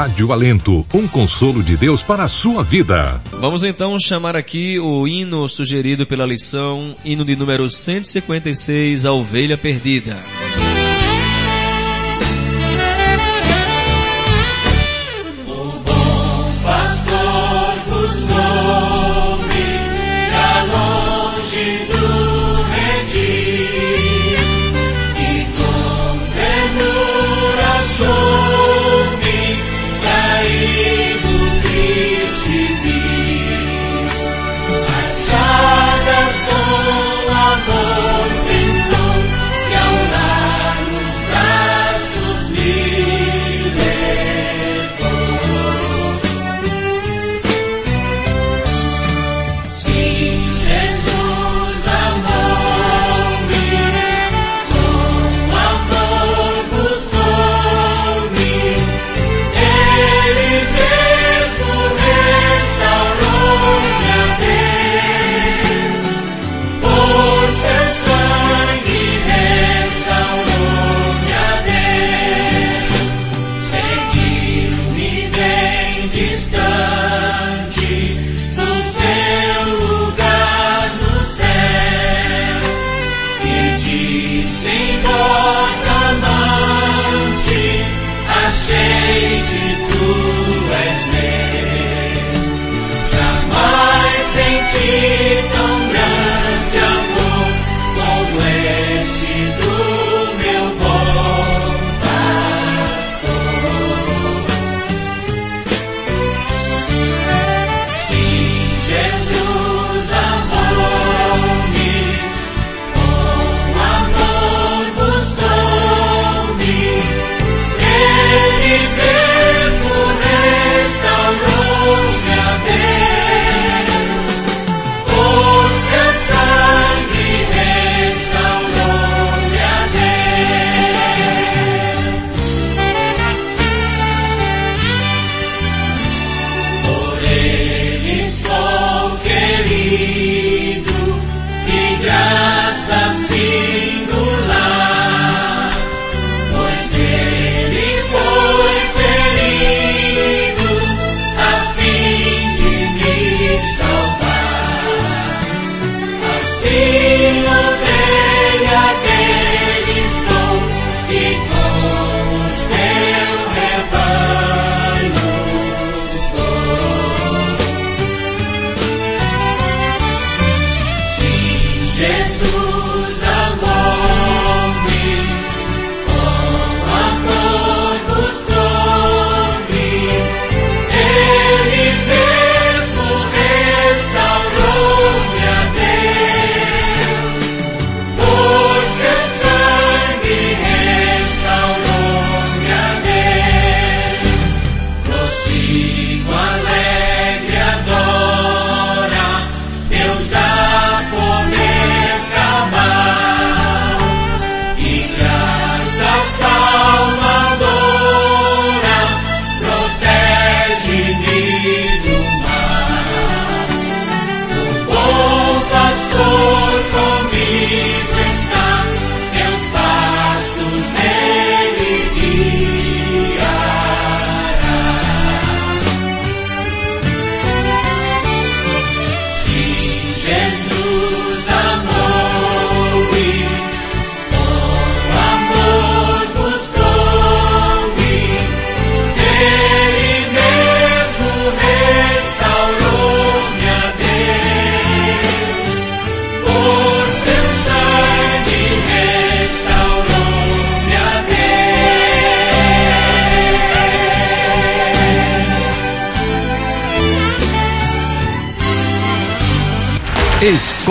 Rádio Alento, um consolo de Deus para a sua vida. Vamos então chamar aqui o hino sugerido pela lição, hino de número 156, A Ovelha Perdida.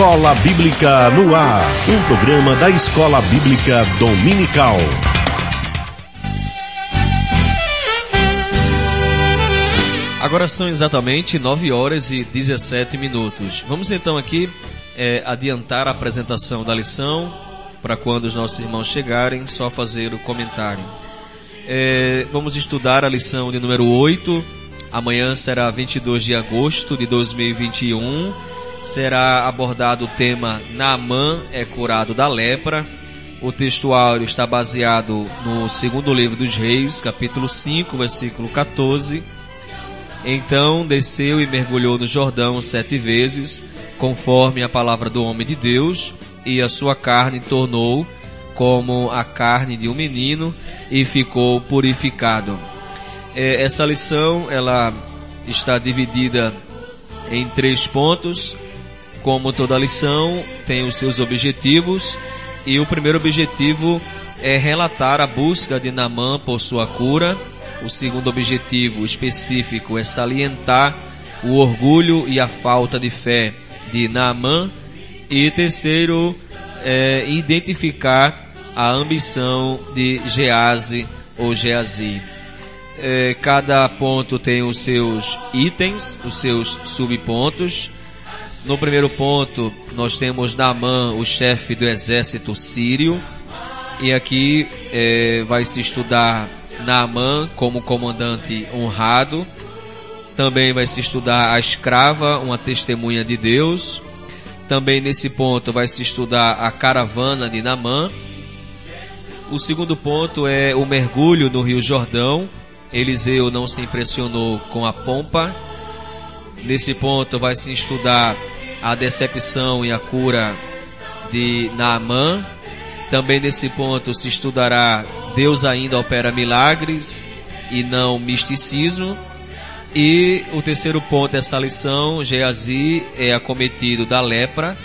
Escola Bíblica no Ar, um programa da Escola Bíblica Dominical. Agora são exatamente 9 horas e 17 minutos. Vamos então aqui é, adiantar a apresentação da lição para quando os nossos irmãos chegarem, só fazer o comentário. É, vamos estudar a lição de número 8. Amanhã será 22 de agosto de 2021 será abordado o tema Naamã é curado da lepra O textuário está baseado no segundo livro dos Reis, capítulo 5, versículo 14. Então desceu e mergulhou no Jordão sete vezes, conforme a palavra do homem de Deus, e a sua carne tornou como a carne de um menino e ficou purificado. É, essa lição ela está dividida em três pontos. Como toda lição, tem os seus objetivos e o primeiro objetivo é relatar a busca de Namã por sua cura. O segundo objetivo específico é salientar o orgulho e a falta de fé de Naamã. E terceiro, é identificar a ambição de Gease ou Geazi. É, cada ponto tem os seus itens, os seus subpontos. No primeiro ponto, nós temos Naamã, o chefe do exército sírio. E aqui é, vai se estudar Naamã como comandante honrado. Também vai se estudar a escrava, uma testemunha de Deus. Também nesse ponto vai se estudar a caravana de Naamã. O segundo ponto é o mergulho no Rio Jordão. Eliseu não se impressionou com a pompa. Nesse ponto vai se estudar a decepção e a cura de Naamã. Também nesse ponto se estudará Deus ainda opera milagres e não misticismo. E o terceiro ponto dessa lição, Geazi é acometido da lepra.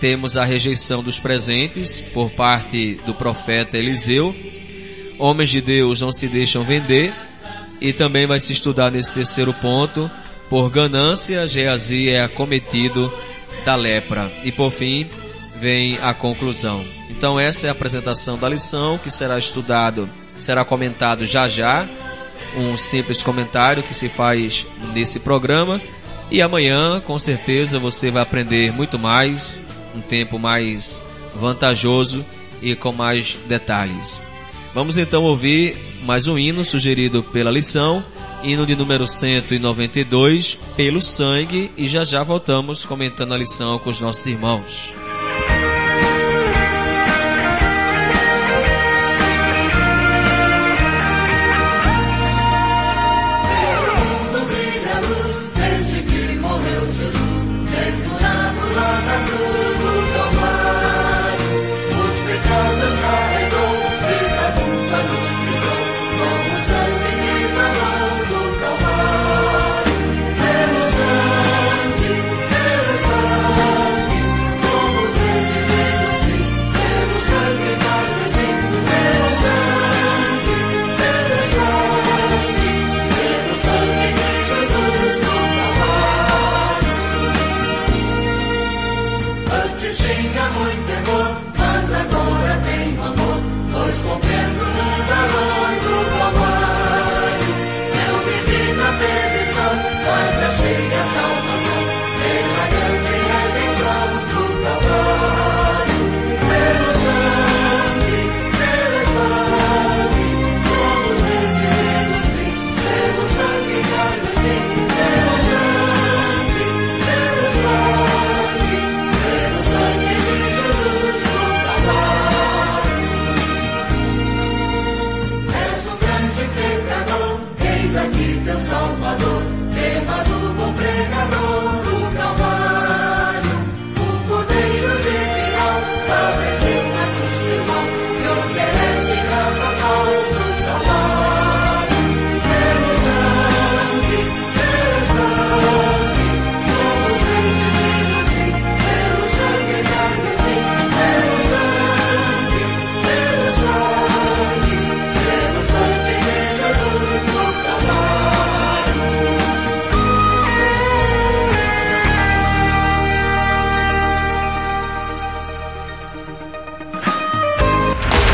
Temos a rejeição dos presentes por parte do profeta Eliseu. Homens de Deus não se deixam vender. E também vai se estudar nesse terceiro ponto, por ganância, Geazi é acometido da lepra. E por fim, vem a conclusão. Então essa é a apresentação da lição que será estudado, será comentado já já, um simples comentário que se faz nesse programa e amanhã com certeza você vai aprender muito mais, um tempo mais vantajoso e com mais detalhes. Vamos então ouvir mais um hino sugerido pela lição, hino de número 192, pelo sangue, e já já voltamos comentando a lição com os nossos irmãos.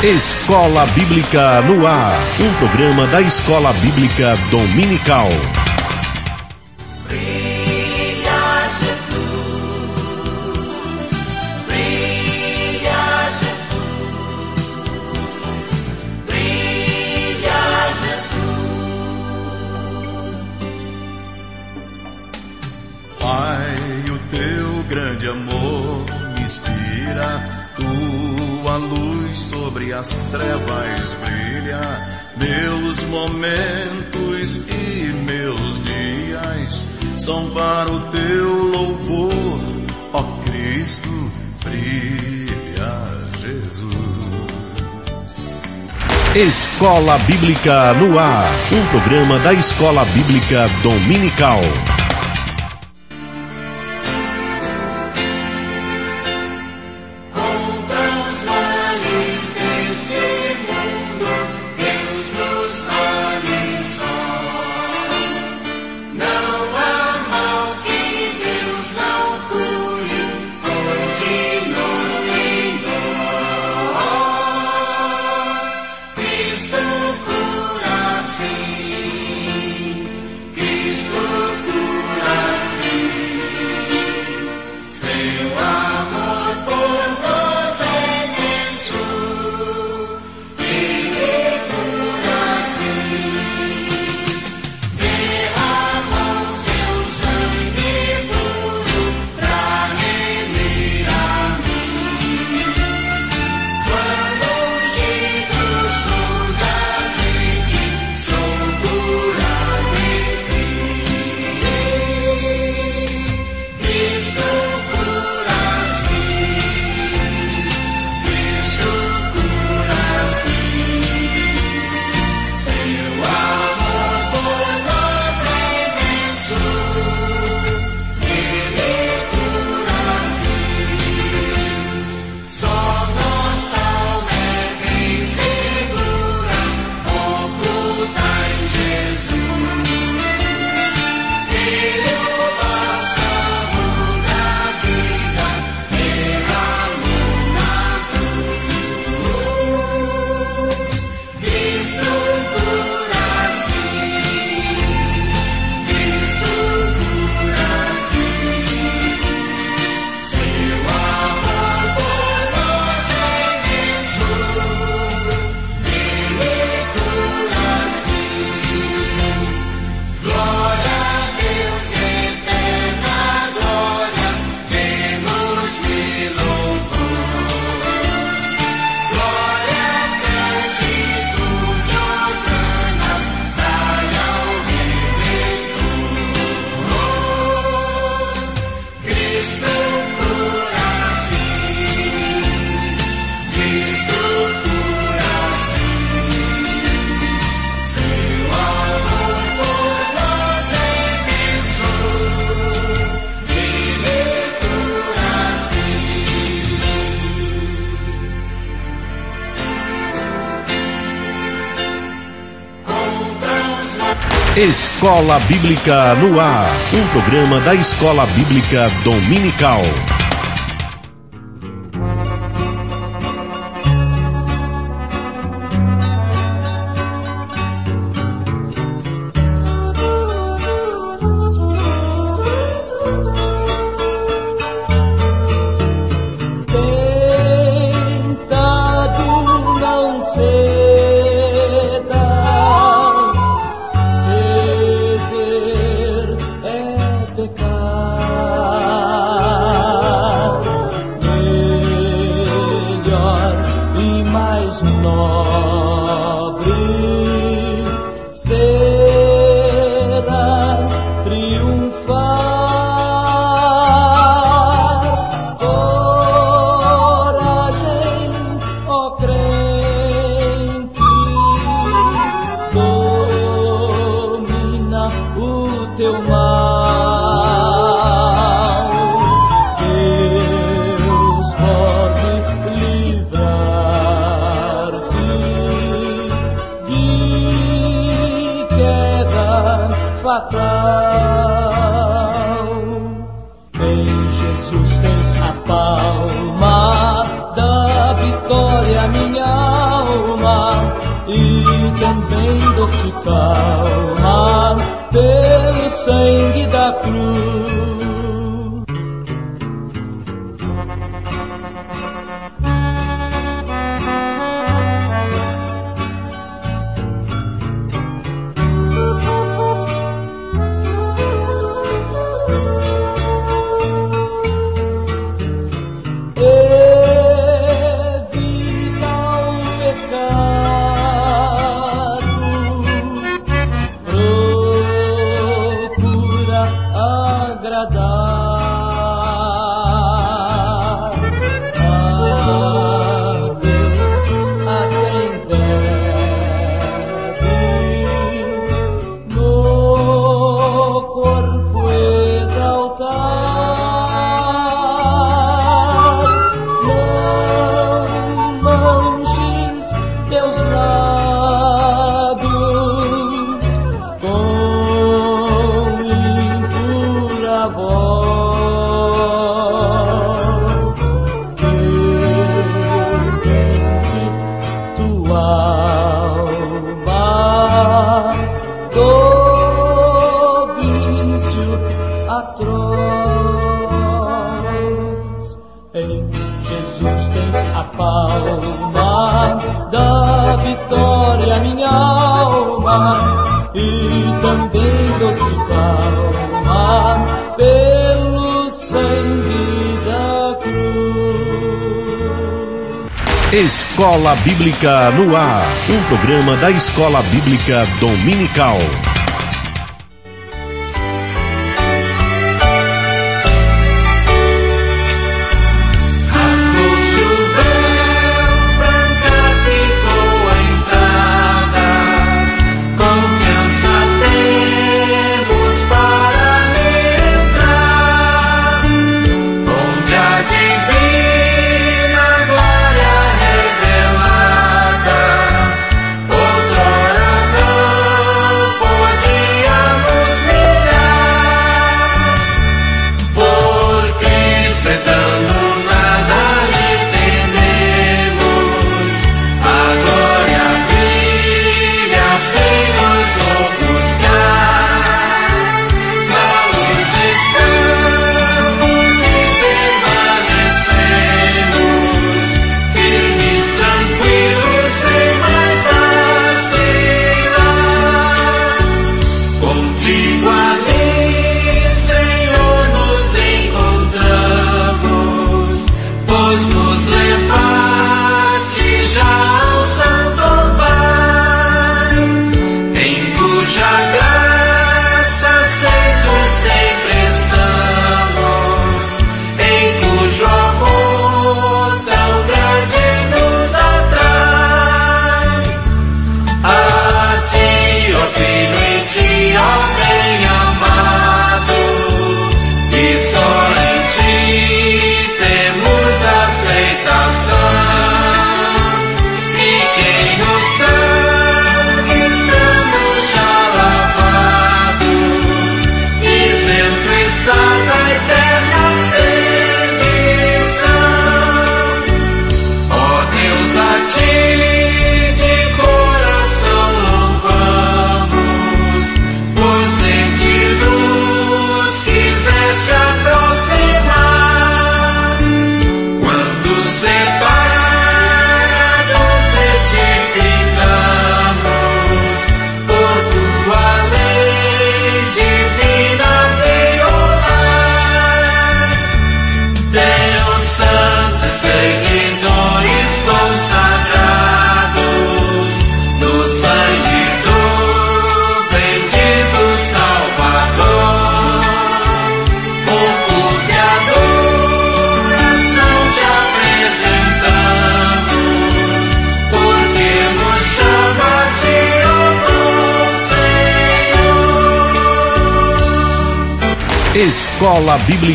Escola Bíblica no Ar, um programa da Escola Bíblica Dominical. são para o teu louvor, ó Cristo, brilha Jesus. Escola Bíblica no Ar, um programa da Escola Bíblica Dominical. Escola Bíblica no Ar, um programa da Escola Bíblica Dominical. Bíblica no Ar, um programa da Escola Bíblica Dominical.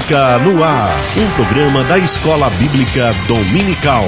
Bíblica no Ar, um programa da Escola Bíblica Dominical.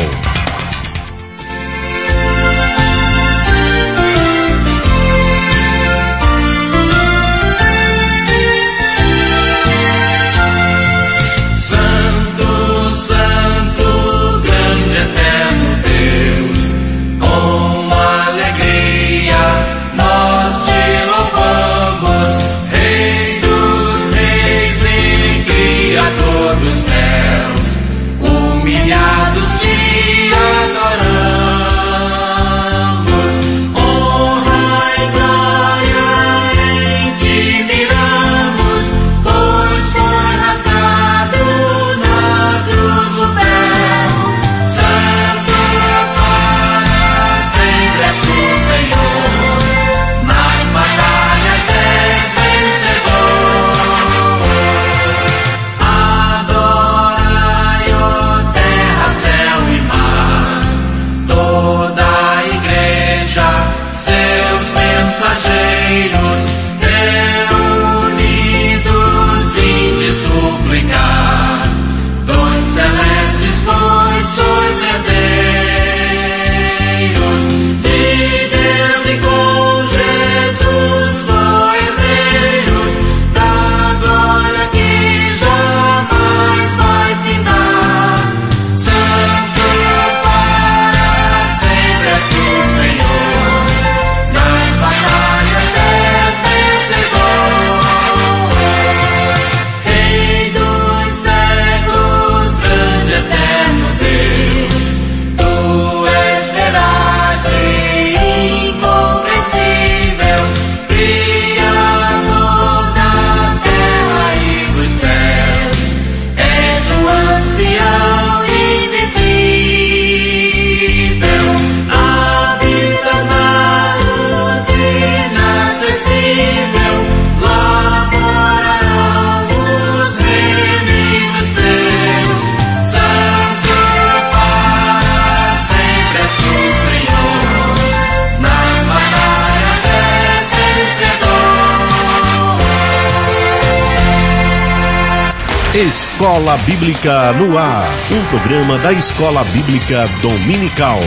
Escola Bíblica no Ar, um programa da Escola Bíblica Dominical.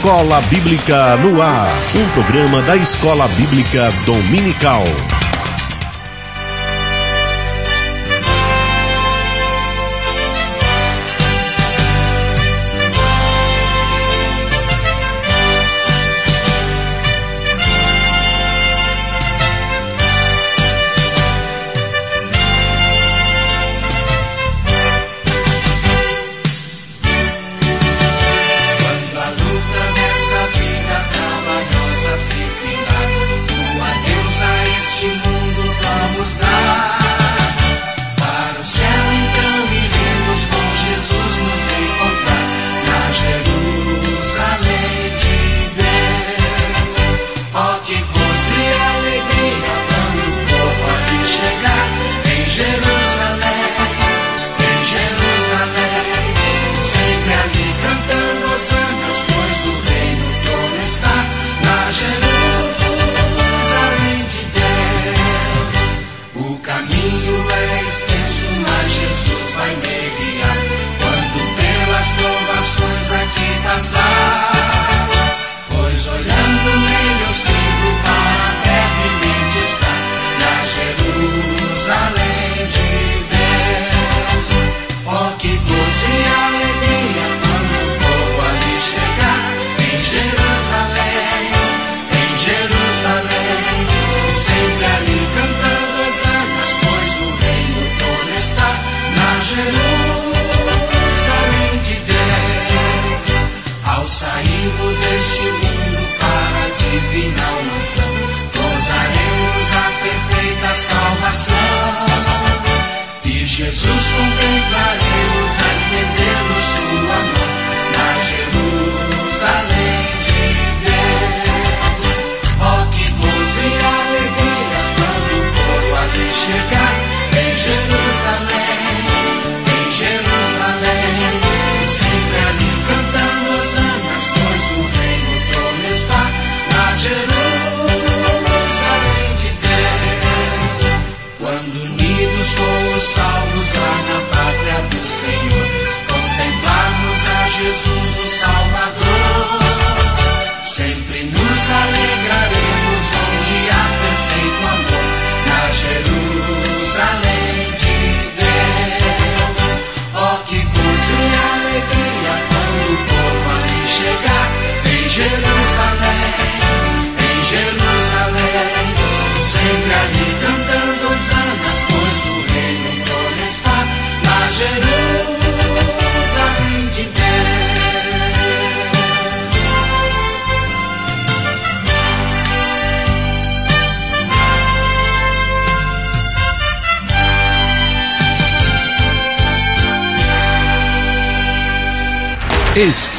Escola Bíblica no Ar, um programa da Escola Bíblica Dominical.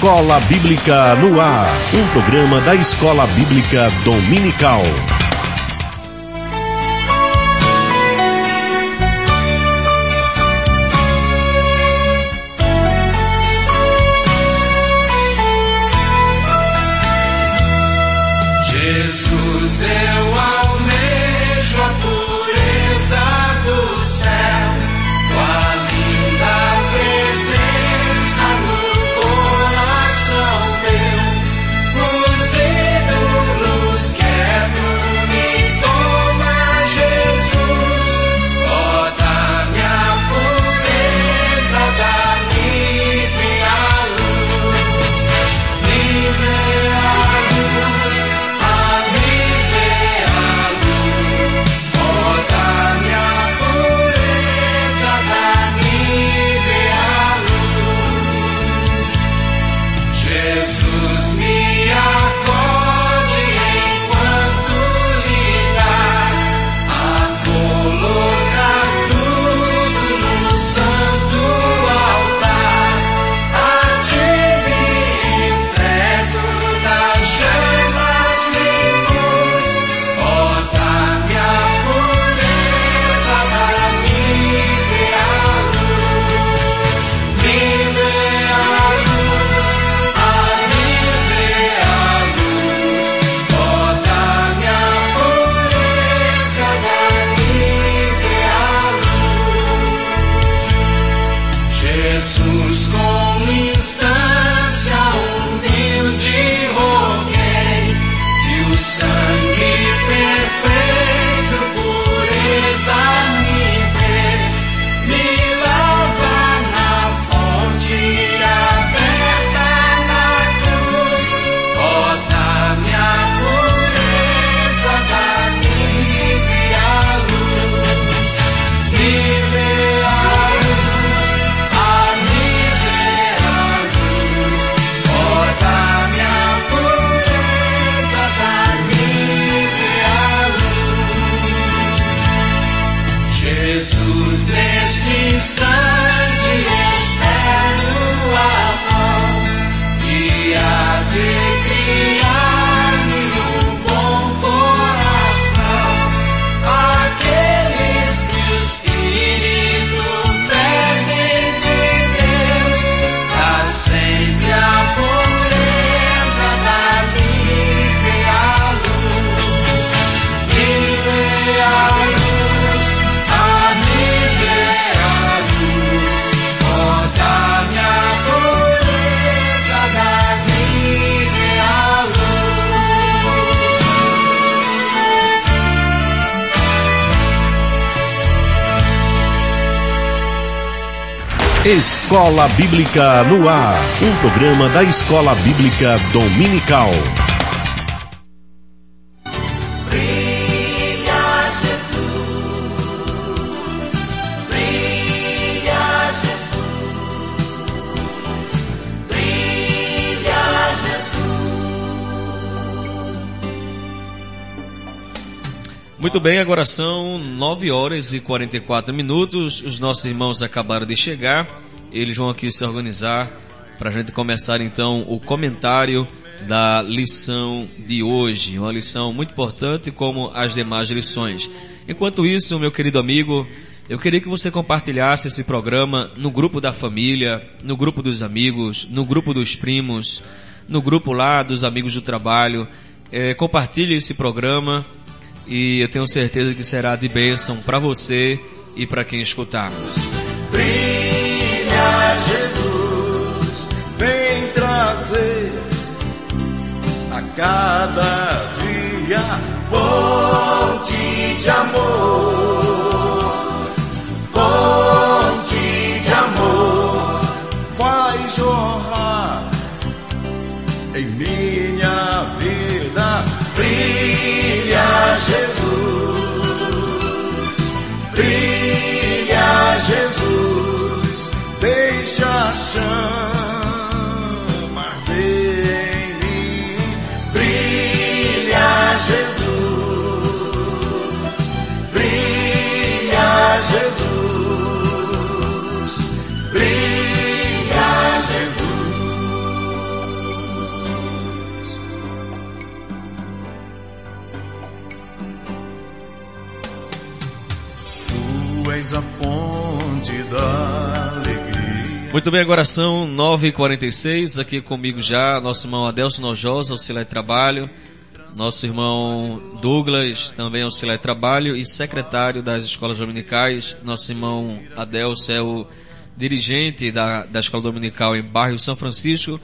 Escola Bíblica no Ar, um programa da Escola Bíblica Dominical. Escola Bíblica no Ar, um programa da Escola Bíblica Dominical. Brilha Jesus, brilha Jesus, brilha Muito bem, agora são 9 horas e 44 minutos. Os nossos irmãos acabaram de chegar. Eles vão aqui se organizar para a gente começar então o comentário da lição de hoje. Uma lição muito importante como as demais lições. Enquanto isso, meu querido amigo, eu queria que você compartilhasse esse programa no grupo da família, no grupo dos amigos, no grupo dos primos, no grupo lá dos amigos do trabalho. Eh, compartilhe esse programa e eu tenho certeza que será de bênção para você e para quem escutar. Jesus, vem trazer a cada dia fonte de amor, fonte de amor, vai jorrar em minha da alegria. Muito bem, agora são 9h46, aqui comigo já, nosso irmão Adelson Nojosa, auxiliar de trabalho, nosso irmão Douglas, também auxiliar de trabalho e secretário das escolas dominicais, nosso irmão Adelson é o dirigente da, da escola dominical em bairro São Francisco,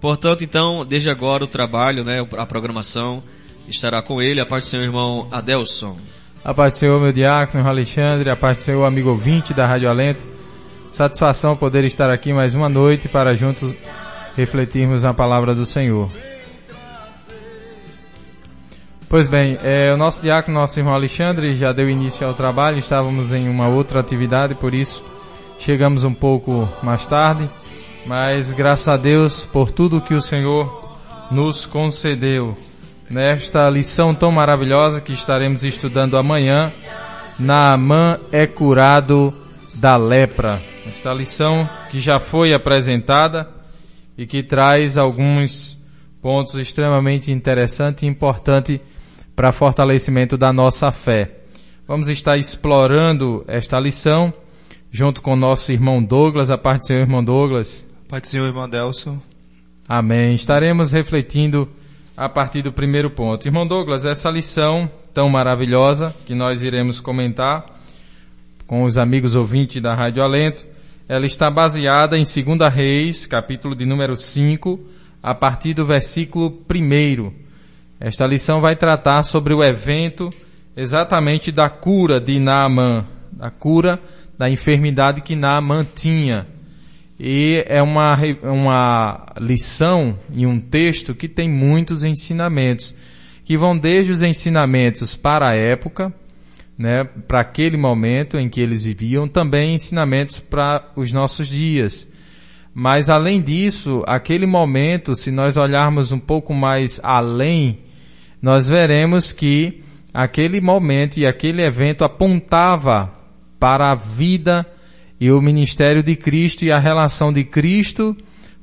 portanto, então, desde agora o trabalho, né, a programação estará com ele, a parte do seu irmão Adelson. A paz do Senhor, meu diácono Alexandre, a paz do Senhor, amigo ouvinte da Rádio Alento. Satisfação poder estar aqui mais uma noite para juntos refletirmos a palavra do Senhor. Pois bem, é, o nosso diácono, nosso irmão Alexandre, já deu início ao trabalho, estávamos em uma outra atividade, por isso chegamos um pouco mais tarde, mas graças a Deus por tudo que o Senhor nos concedeu nesta lição tão maravilhosa que estaremos estudando amanhã. Naamã é curado da lepra. Esta lição que já foi apresentada e que traz alguns pontos extremamente interessantes e importantes para fortalecimento da nossa fé. Vamos estar explorando esta lição junto com nosso irmão Douglas, a parte do seu irmão Douglas. Pai do Senhor, irmão Delson. Amém. Estaremos refletindo a partir do primeiro ponto. Irmão Douglas, essa lição tão maravilhosa que nós iremos comentar com os amigos ouvintes da Rádio Alento, ela está baseada em 2 Reis, capítulo de número 5, a partir do versículo 1. Esta lição vai tratar sobre o evento exatamente da cura de Naamã, da cura da enfermidade que Naamã tinha. E é uma, uma lição e um texto que tem muitos ensinamentos, que vão desde os ensinamentos para a época, né, para aquele momento em que eles viviam, também ensinamentos para os nossos dias. Mas além disso, aquele momento, se nós olharmos um pouco mais além, nós veremos que aquele momento e aquele evento apontava para a vida e o ministério de Cristo e a relação de Cristo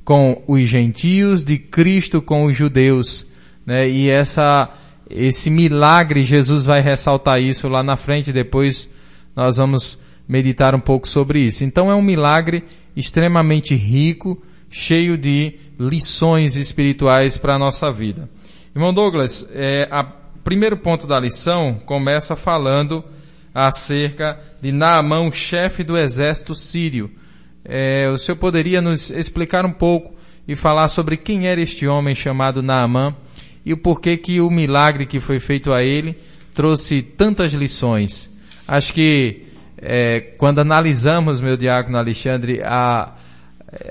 com os gentios, de Cristo com os judeus, né? E essa esse milagre Jesus vai ressaltar isso lá na frente, depois nós vamos meditar um pouco sobre isso. Então é um milagre extremamente rico, cheio de lições espirituais para a nossa vida. Irmão Douglas, é, a primeiro ponto da lição começa falando acerca de Naamã, chefe do exército sírio. É, o senhor poderia nos explicar um pouco e falar sobre quem era este homem chamado Naamã e o porquê que o milagre que foi feito a ele trouxe tantas lições. Acho que é, quando analisamos, meu diácono Alexandre, a,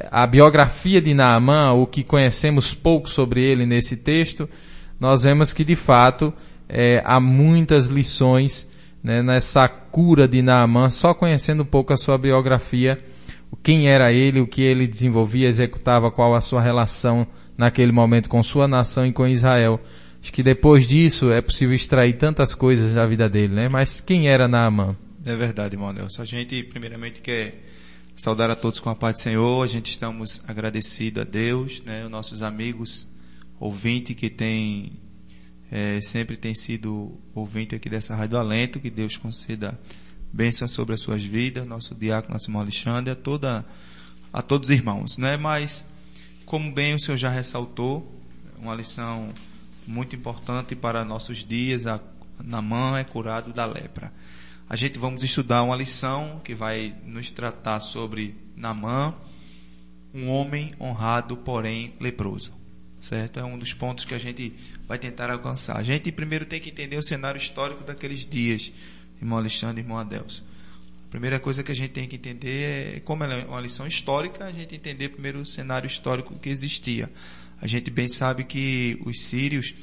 a biografia de Naamã, o que conhecemos pouco sobre ele nesse texto, nós vemos que de fato é, há muitas lições né, nessa cura de Naamã, só conhecendo um pouco a sua biografia, quem era ele, o que ele desenvolvia, executava, qual a sua relação naquele momento com sua nação e com Israel. Acho que depois disso é possível extrair tantas coisas da vida dele, né? Mas quem era Naamã? É verdade, irmão Nelson. A gente primeiramente quer saudar a todos com a paz do Senhor. A gente estamos agradecidos a Deus, né? Os nossos amigos ouvintes que têm é, sempre tem sido ouvinte aqui dessa Rádio Alento, que Deus conceda bênção sobre as suas vidas, nosso diácono, nosso irmão Alexandre, a, toda, a todos os irmãos, né? Mas, como bem o senhor já ressaltou, uma lição muito importante para nossos dias, a Namã é curado da lepra. A gente vamos estudar uma lição que vai nos tratar sobre Namã, um homem honrado, porém leproso certo? É um dos pontos que a gente vai tentar alcançar. A gente primeiro tem que entender o cenário histórico daqueles dias, irmão Alexandre e irmão Adelso. A primeira coisa que a gente tem que entender é, como ela é uma lição histórica, a gente entender primeiro o cenário histórico que existia. A gente bem sabe que os sírios,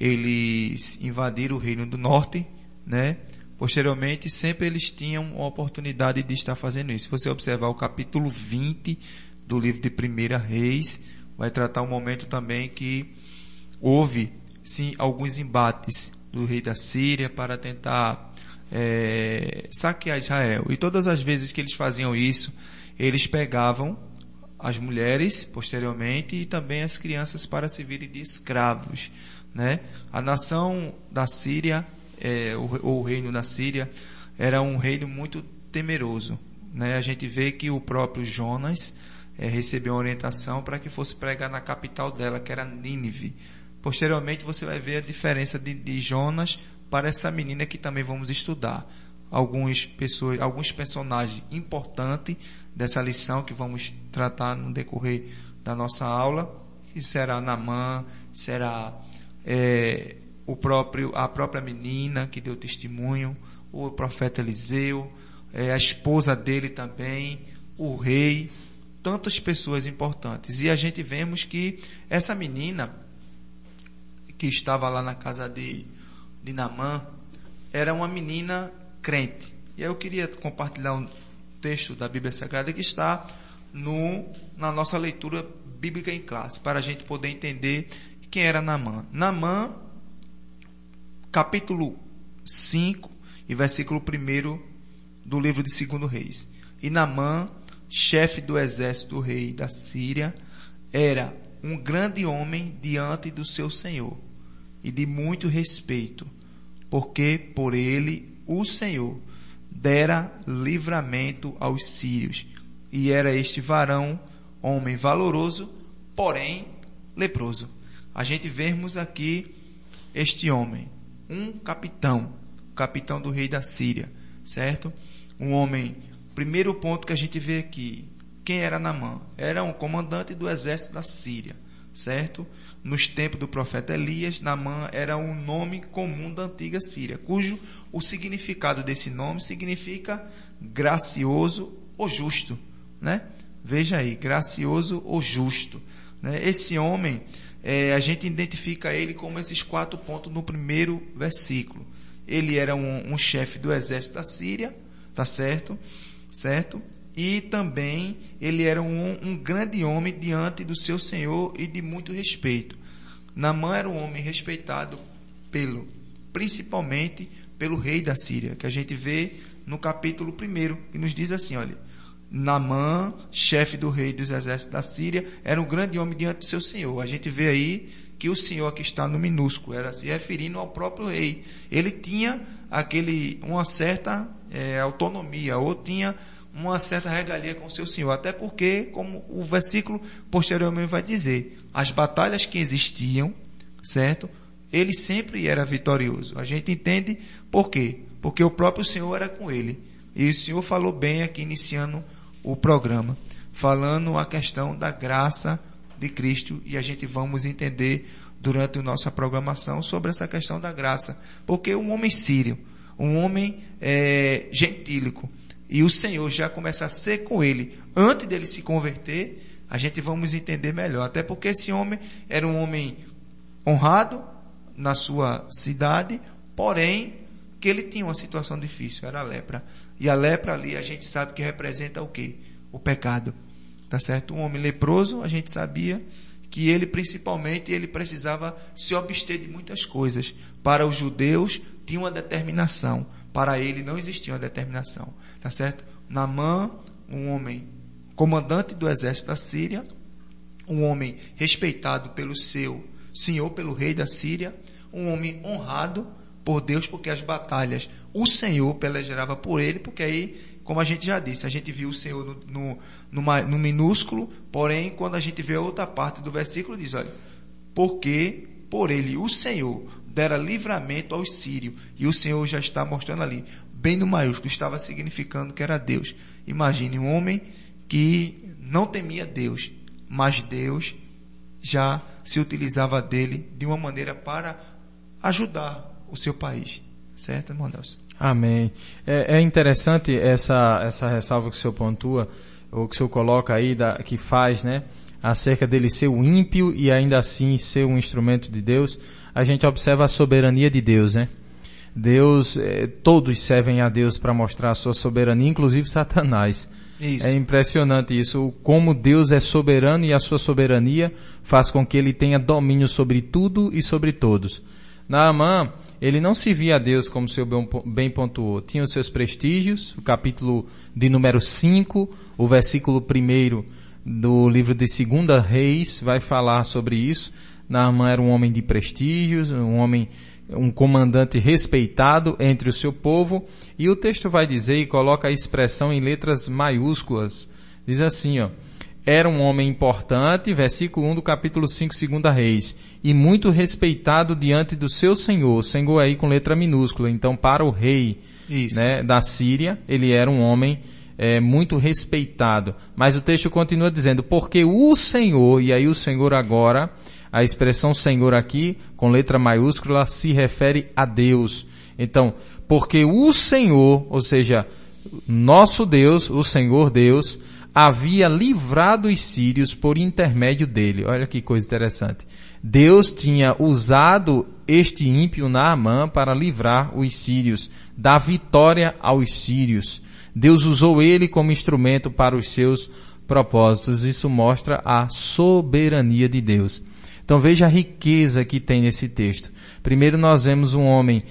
eles invadiram o reino do norte, né? Posteriormente, sempre eles tinham a oportunidade de estar fazendo isso. Se você observar o capítulo 20 do livro de Primeira Reis, vai tratar um momento também que houve, sim, alguns embates do rei da Síria para tentar é, saquear Israel. E todas as vezes que eles faziam isso, eles pegavam as mulheres posteriormente e também as crianças para servirem de escravos. Né? A nação da Síria, é, o, o reino da Síria, era um reino muito temeroso. Né? A gente vê que o próprio Jonas é, recebeu uma orientação para que fosse pregar na capital dela, que era Nínive. Posteriormente você vai ver a diferença de, de Jonas para essa menina que também vamos estudar. Alguns, pessoas, alguns personagens importantes dessa lição que vamos tratar no decorrer da nossa aula, que será Namã, será é, o próprio, a própria menina que deu testemunho, o profeta Eliseu, é, a esposa dele também, o rei, tantas pessoas importantes. E a gente vemos que essa menina que estava lá na casa de, de Namã era uma menina crente. E eu queria compartilhar um texto da Bíblia Sagrada que está no, na nossa leitura bíblica em classe, para a gente poder entender quem era Namã. Namã, capítulo 5 e versículo 1 do livro de 2 Reis. E Namã, chefe do exército do rei da Síria, era um grande homem diante do seu senhor e de muito respeito, porque por ele o Senhor dera livramento aos sírios, e era este varão homem valoroso, porém leproso. A gente vemos aqui este homem, um capitão, capitão do rei da Síria, certo? Um homem, primeiro ponto que a gente vê aqui, quem era Namã? Era um comandante do exército da Síria, certo? nos tempos do profeta Elias, Namã era um nome comum da antiga Síria, cujo o significado desse nome significa gracioso ou justo, né? Veja aí, gracioso ou justo. Né? Esse homem, é, a gente identifica ele como esses quatro pontos no primeiro versículo. Ele era um, um chefe do exército da Síria, tá certo? Certo? e também ele era um, um, grande homem diante do seu senhor e de muito respeito. Namã era um homem respeitado pelo, principalmente pelo rei da Síria, que a gente vê no capítulo 1, que nos diz assim, olha, Namã, chefe do rei dos exércitos da Síria, era um grande homem diante do seu senhor. A gente vê aí que o senhor que está no minúsculo era se referindo ao próprio rei. Ele tinha aquele uma certa é, autonomia ou tinha uma certa regalia com seu senhor, até porque, como o versículo posteriormente vai dizer, as batalhas que existiam, certo? Ele sempre era vitorioso. A gente entende por quê? Porque o próprio Senhor era com ele. E o Senhor falou bem aqui iniciando o programa, falando a questão da graça de Cristo e a gente vamos entender durante a nossa programação sobre essa questão da graça. Porque um homem sírio, um homem é, gentílico, e o Senhor já começa a ser com ele antes dele se converter, a gente vamos entender melhor. Até porque esse homem era um homem honrado na sua cidade, porém que ele tinha uma situação difícil, era a lepra. E a lepra ali a gente sabe que representa o quê? O pecado. Tá certo? Um homem leproso, a gente sabia que ele principalmente ele precisava se abster de muitas coisas. Para os judeus tinha uma determinação, para ele não existia uma determinação. Tá certo? Namã, um homem comandante do exército da Síria, um homem respeitado pelo seu senhor, pelo rei da Síria, um homem honrado por Deus, porque as batalhas o Senhor pelejarava por ele, porque aí, como a gente já disse, a gente viu o Senhor no, no, no minúsculo, porém, quando a gente vê a outra parte do versículo, diz, olha, porque por ele o Senhor dera livramento aos sírios, e o Senhor já está mostrando ali, bem no maiúsculo, estava significando que era Deus. Imagine um homem que não temia Deus, mas Deus já se utilizava dele de uma maneira para ajudar o seu país. Certo, irmão Nelson? Amém. É, é, interessante essa, essa ressalva que o senhor pontua, ou que o senhor coloca aí, da, que faz, né? Acerca dele ser o ímpio e ainda assim ser um instrumento de Deus. A gente observa a soberania de Deus, né? Deus, eh, todos servem a Deus para mostrar a sua soberania, inclusive Satanás. Isso. É impressionante isso, como Deus é soberano e a sua soberania faz com que ele tenha domínio sobre tudo e sobre todos. Naamã, ele não se via a Deus como seu bem pontuou. Tinha os seus prestígios, o capítulo de número 5, o versículo 1 do livro de Segunda Reis vai falar sobre isso. Naamã era um homem de prestígios, um homem um comandante respeitado entre o seu povo, e o texto vai dizer e coloca a expressão em letras maiúsculas. Diz assim, ó, era um homem importante, versículo 1 do capítulo 5, segunda Reis, e muito respeitado diante do seu senhor, senhor aí com letra minúscula, então para o rei né, da Síria, ele era um homem é, muito respeitado. Mas o texto continua dizendo, porque o Senhor, e aí o Senhor agora, a expressão Senhor aqui, com letra maiúscula, se refere a Deus. Então, porque o Senhor, ou seja, nosso Deus, o Senhor Deus, havia livrado os sírios por intermédio dele. Olha que coisa interessante. Deus tinha usado este ímpio Naamã para livrar os sírios, dar vitória aos sírios. Deus usou ele como instrumento para os seus propósitos. Isso mostra a soberania de Deus. Então veja a riqueza que tem nesse texto. Primeiro nós vemos um homem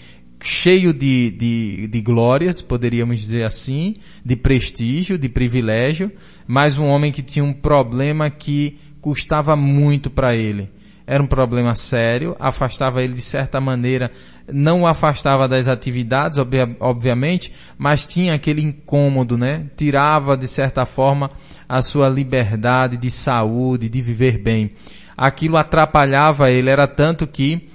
cheio de, de, de glórias, poderíamos dizer assim, de prestígio, de privilégio, mas um homem que tinha um problema que custava muito para ele. Era um problema sério, afastava ele de certa maneira, não o afastava das atividades, obviamente, mas tinha aquele incômodo, né? Tirava de certa forma a sua liberdade de saúde, de viver bem. Aquilo atrapalhava ele, era tanto que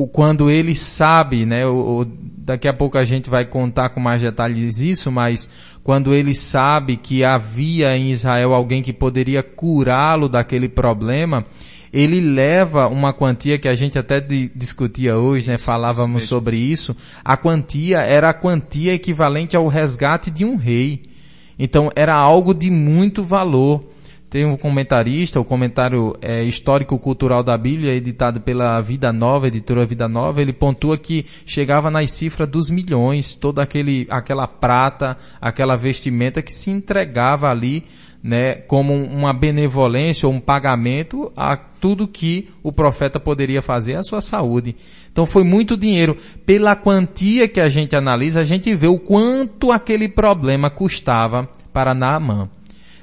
o, quando ele sabe, né, o, o, daqui a pouco a gente vai contar com mais detalhes isso, mas quando ele sabe que havia em Israel alguém que poderia curá-lo daquele problema, ele leva uma quantia que a gente até discutia hoje, né, falávamos sobre isso, a quantia era a quantia equivalente ao resgate de um rei. Então era algo de muito valor. Tem um comentarista, o comentário é, histórico-cultural da Bíblia, editado pela Vida Nova, editora Vida Nova, ele pontua que chegava nas cifras dos milhões, toda aquele, aquela prata, aquela vestimenta que se entregava ali, né, como uma benevolência ou um pagamento a tudo que o profeta poderia fazer à sua saúde. Então foi muito dinheiro. Pela quantia que a gente analisa, a gente vê o quanto aquele problema custava para Naamã.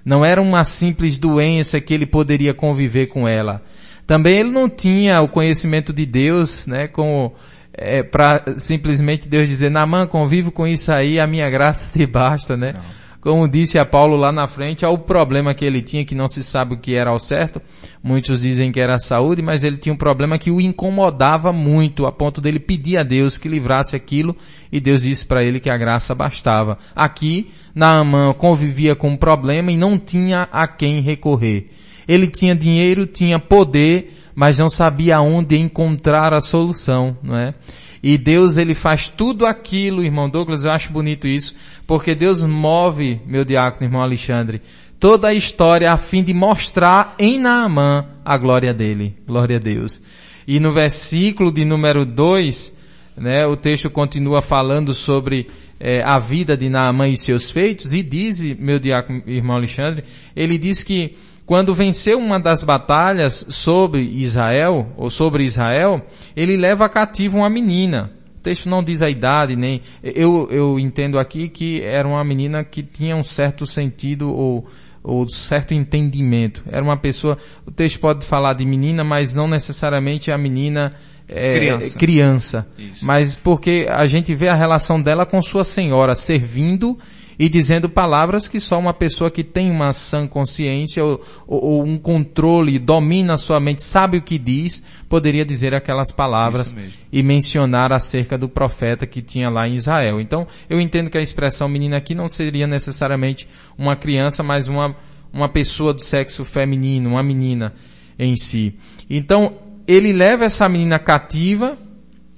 Não era uma simples doença que ele poderia conviver com ela. Também ele não tinha o conhecimento de Deus, né, como é, para simplesmente Deus dizer, Namã, convivo com isso aí, a minha graça te basta, né? Não como disse a Paulo lá na frente, ao problema que ele tinha, que não se sabe o que era ao certo. Muitos dizem que era a saúde, mas ele tinha um problema que o incomodava muito, a ponto dele pedir a Deus que livrasse aquilo, e Deus disse para ele que a graça bastava. Aqui, Naamã convivia com um problema e não tinha a quem recorrer. Ele tinha dinheiro, tinha poder, mas não sabia onde encontrar a solução, não é? E Deus ele faz tudo aquilo, irmão Douglas, eu acho bonito isso, porque Deus move, meu diácono, irmão Alexandre, toda a história a fim de mostrar em Naamã a glória dele. Glória a Deus. E no versículo de número 2, né, o texto continua falando sobre é, a vida de Naamã e seus feitos, e diz, meu diácono, irmão Alexandre, ele diz que quando venceu uma das batalhas sobre Israel, ou sobre Israel, ele leva cativo uma menina. O texto não diz a idade, nem, eu, eu entendo aqui que era uma menina que tinha um certo sentido ou, ou certo entendimento. Era uma pessoa, o texto pode falar de menina, mas não necessariamente a menina é, criança. criança. Mas porque a gente vê a relação dela com sua senhora servindo e dizendo palavras que só uma pessoa que tem uma sã consciência ou, ou, ou um controle, domina a sua mente, sabe o que diz, poderia dizer aquelas palavras e mencionar acerca do profeta que tinha lá em Israel. Então, eu entendo que a expressão menina aqui não seria necessariamente uma criança, mas uma, uma pessoa do sexo feminino, uma menina em si. Então, ele leva essa menina cativa,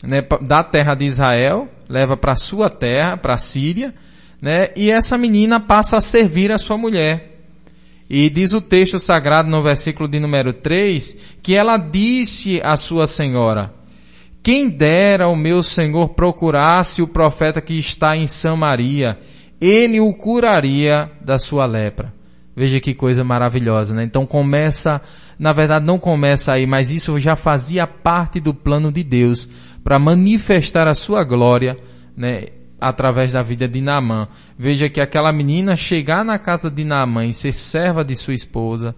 né, da terra de Israel, leva para sua terra, para a Síria, né? E essa menina passa a servir a sua mulher. E diz o texto sagrado no versículo de número 3 que ela disse à sua senhora: Quem dera o meu senhor procurasse o profeta que está em Samaria, ele o curaria da sua lepra. Veja que coisa maravilhosa, né? Então começa, na verdade não começa aí, mas isso já fazia parte do plano de Deus para manifestar a sua glória, né? Através da vida de Naamã. Veja que aquela menina chegar na casa de Naamã e ser serva de sua esposa,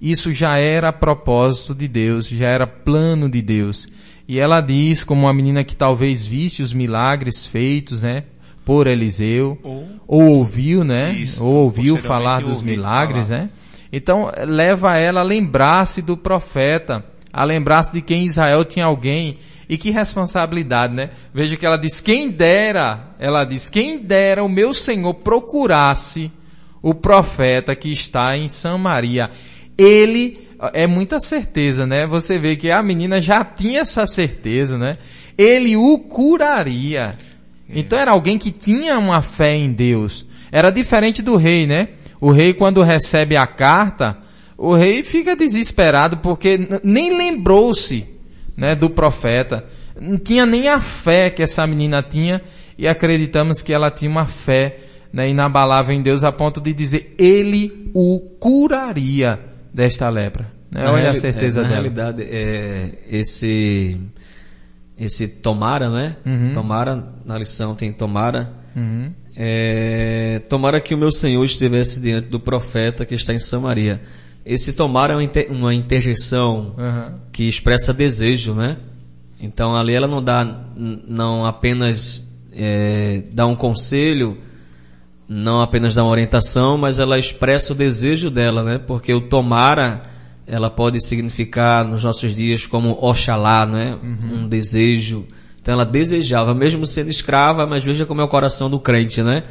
isso já era propósito de Deus, já era plano de Deus. E ela diz, como uma menina que talvez visse os milagres feitos, né? Por Eliseu, Ou- ou ouviu, né? Isso, ou ouviu falar dos milagres, falar. né? Então, leva ela a lembrar-se do profeta, a lembrar-se de que em Israel tinha alguém, e que responsabilidade, né? Veja que ela diz, quem dera, ela diz, quem dera o meu Senhor procurasse o profeta que está em Samaria. Ele, é muita certeza, né? Você vê que a menina já tinha essa certeza, né? Ele o curaria. Então era alguém que tinha uma fé em Deus. Era diferente do rei, né? O rei quando recebe a carta, o rei fica desesperado porque nem lembrou-se, né, do profeta. Não tinha nem a fé que essa menina tinha e acreditamos que ela tinha uma fé, né, inabalável em Deus a ponto de dizer ele o curaria desta lepra. Né? Olha a certeza é, na dela. realidade, é, esse, esse tomara, né? Uhum. Tomara, na lição tem tomara. Uhum. É, tomara que o meu Senhor estivesse diante do profeta que está em Samaria. Esse tomara é uma, inter- uma interjeição Uhum. que expressa desejo, né? Então ali ela não dá, não apenas é, dá um conselho, não apenas dá uma orientação, mas ela expressa o desejo dela, né? Porque o tomara, ela pode significar nos nossos dias como oxalá, né? Um desejo. Então ela desejava, mesmo sendo escrava, mas veja como é o coração do crente, né?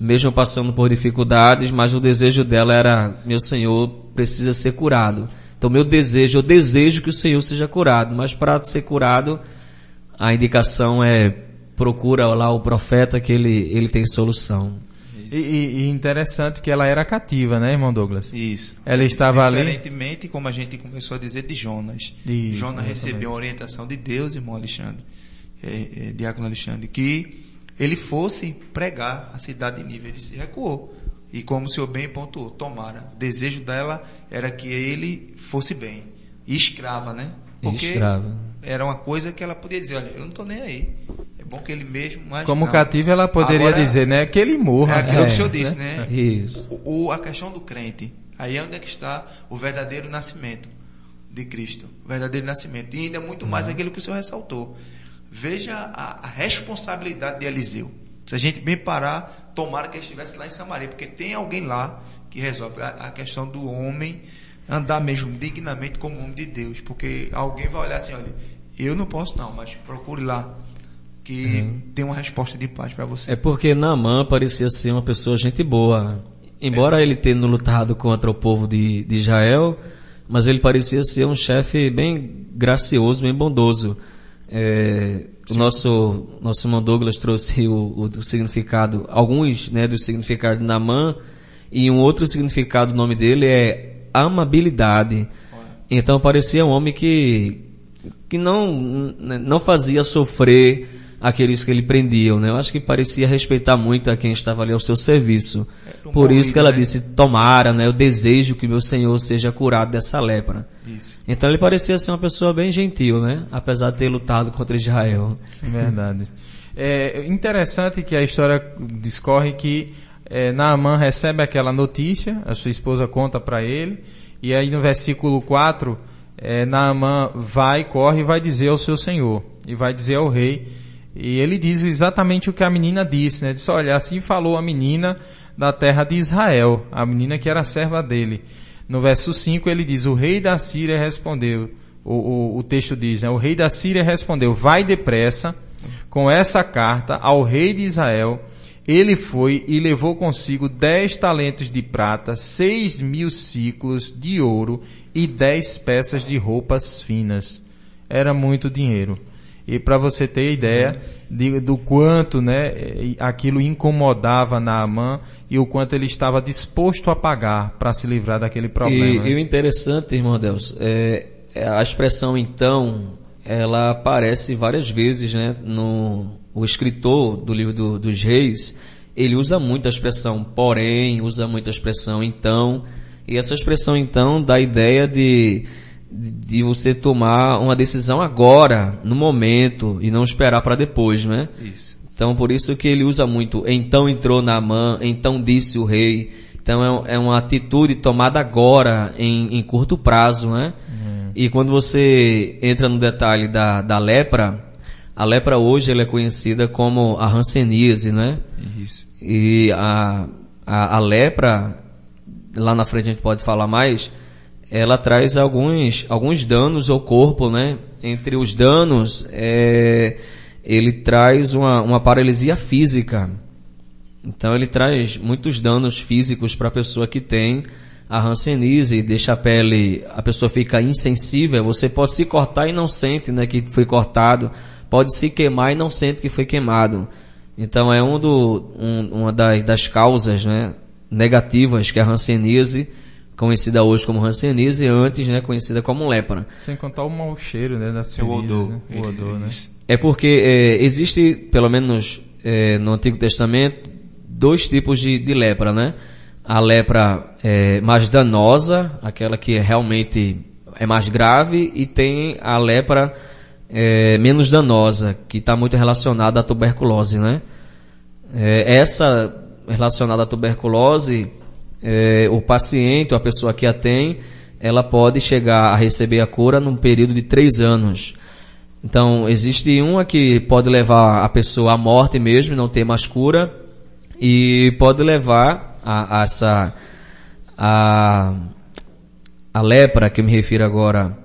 Mesmo passando por dificuldades, mas o desejo dela era, meu Senhor precisa ser curado. Então meu desejo, eu desejo que o Senhor seja curado, mas para ser curado, a indicação é procura lá o profeta que ele, ele tem solução. E, e- e interessante que ela era cativa, né, irmão Douglas? Isso. Ela estava ali. Diferentemente, como a gente começou a dizer, de Jonas. Isso, Jonas exatamente. recebeu a orientação de Deus, irmão Alexandre, é, é, Diácono Alexandre, que ele fosse pregar a cidade de Nível. Ele se recuou. E como o senhor bem pontuou, tomara. O desejo dela era que ele fosse bem. E escrava, né? Porque Escrava. era uma coisa que ela podia dizer, olha, eu não tô nem aí. É bom que ele mesmo... Mas Como não. cativa ela poderia Agora, dizer, né, que ele morra. É aquilo É, que o senhor disse, né? Isso. O, o- a questão do crente. Aí é onde é que está o verdadeiro nascimento de Cristo. O verdadeiro nascimento. E ainda muito mais aquilo que o senhor ressaltou. Veja a, a responsabilidade de Eliseu. Se a gente bem parar, tomara que ele estivesse lá em Samaria, porque tem alguém lá que resolve a, a questão do homem andar mesmo dignamente como homem de Deus. Porque alguém vai olhar assim, olha, eu não posso não, mas procure lá que tem uma resposta de paz para você. É porque Naamã parecia ser uma pessoa gente boa. Embora ele tenha lutado contra o povo de, de Israel, mas ele parecia ser um chefe bem gracioso, bem bondoso. É, o nosso, nosso irmão Douglas trouxe o, o, significado, alguns né, do significado de Naamã, e um outro significado do nome dele é amabilidade. Então parecia um homem que, que não, não fazia sofrer aqueles que ele prendiam, né? Eu acho que parecia respeitar muito a quem estava ali ao seu serviço. um Por isso que ela né? disse, tomara, né? Eu desejo que meu Senhor seja curado dessa lepra. Isso. Então ele parecia ser uma pessoa bem gentil, né? Apesar de ter lutado contra Israel. Verdade. É interessante que a história discorre que é, Naamã recebe aquela notícia, a sua esposa conta para ele, e aí no versículo 4, é, Naamã vai, corre e vai dizer ao seu senhor, e vai dizer ao rei, e ele diz exatamente o que a menina disse, né? Disse, olha, assim falou a menina da terra de Israel, a menina que era serva dele. No verso 5 ele diz, o rei da Síria respondeu, o, o, o texto diz, né? O rei da Síria respondeu, vai depressa com essa carta ao rei de Israel. Ele foi e levou consigo dez talentos de prata, seis mil ciclos de ouro e dez peças de roupas finas. Era muito dinheiro. E para você ter ideia de- do quanto, né, aquilo incomodava Naamã e o quanto ele estava disposto a pagar para se livrar daquele problema. E, e o interessante, irmão Deus, é, é a expressão então, ela aparece várias vezes, né? No, o escritor do livro do- dos reis, ele usa muito a expressão porém, usa muito a expressão então, e essa expressão então dá a ideia de, de você tomar uma decisão agora, no momento, e não esperar para depois, né? Isso. Então por isso que ele usa muito, então entrou Naamã, então disse o rei. Então é, é uma atitude tomada agora, em, em curto prazo, né? E quando você entra no detalhe da, da lepra, a lepra hoje ela é conhecida como a hanseníase, né? Isso. E a, a, a lepra, lá na frente a gente pode falar mais, ela traz alguns, alguns danos ao corpo, né? Entre os danos, é, ele traz uma, uma paralisia física. Então ele traz muitos danos físicos para a pessoa que tem a hanseníase, deixa a pele, a pessoa fica insensível, você pode se cortar e não sente, né, que foi cortado, pode se queimar e não sente que foi queimado. Então é um do, um, uma das, das causas, né, negativas que a hanseníase, conhecida hoje como hanseníase, antes, né, conhecida como lepra. Sem contar o mau cheiro, né, das É o feridas, odor. né? O odor, né? É porque é, existe, pelo menos é, no Antigo Testamento, dois tipos de, de lepra, né? A lepra é, mais danosa, aquela que realmente é mais grave, e tem a lepra é, menos danosa, que está muito relacionada à tuberculose, né? É, essa relacionada à tuberculose, é, o paciente, a pessoa que a tem, ela pode chegar a receber a cura num período de três anos. Então, existe uma que pode levar a pessoa à morte mesmo, não ter mais cura, e pode levar a, a essa, a, a lepra, que eu me refiro agora,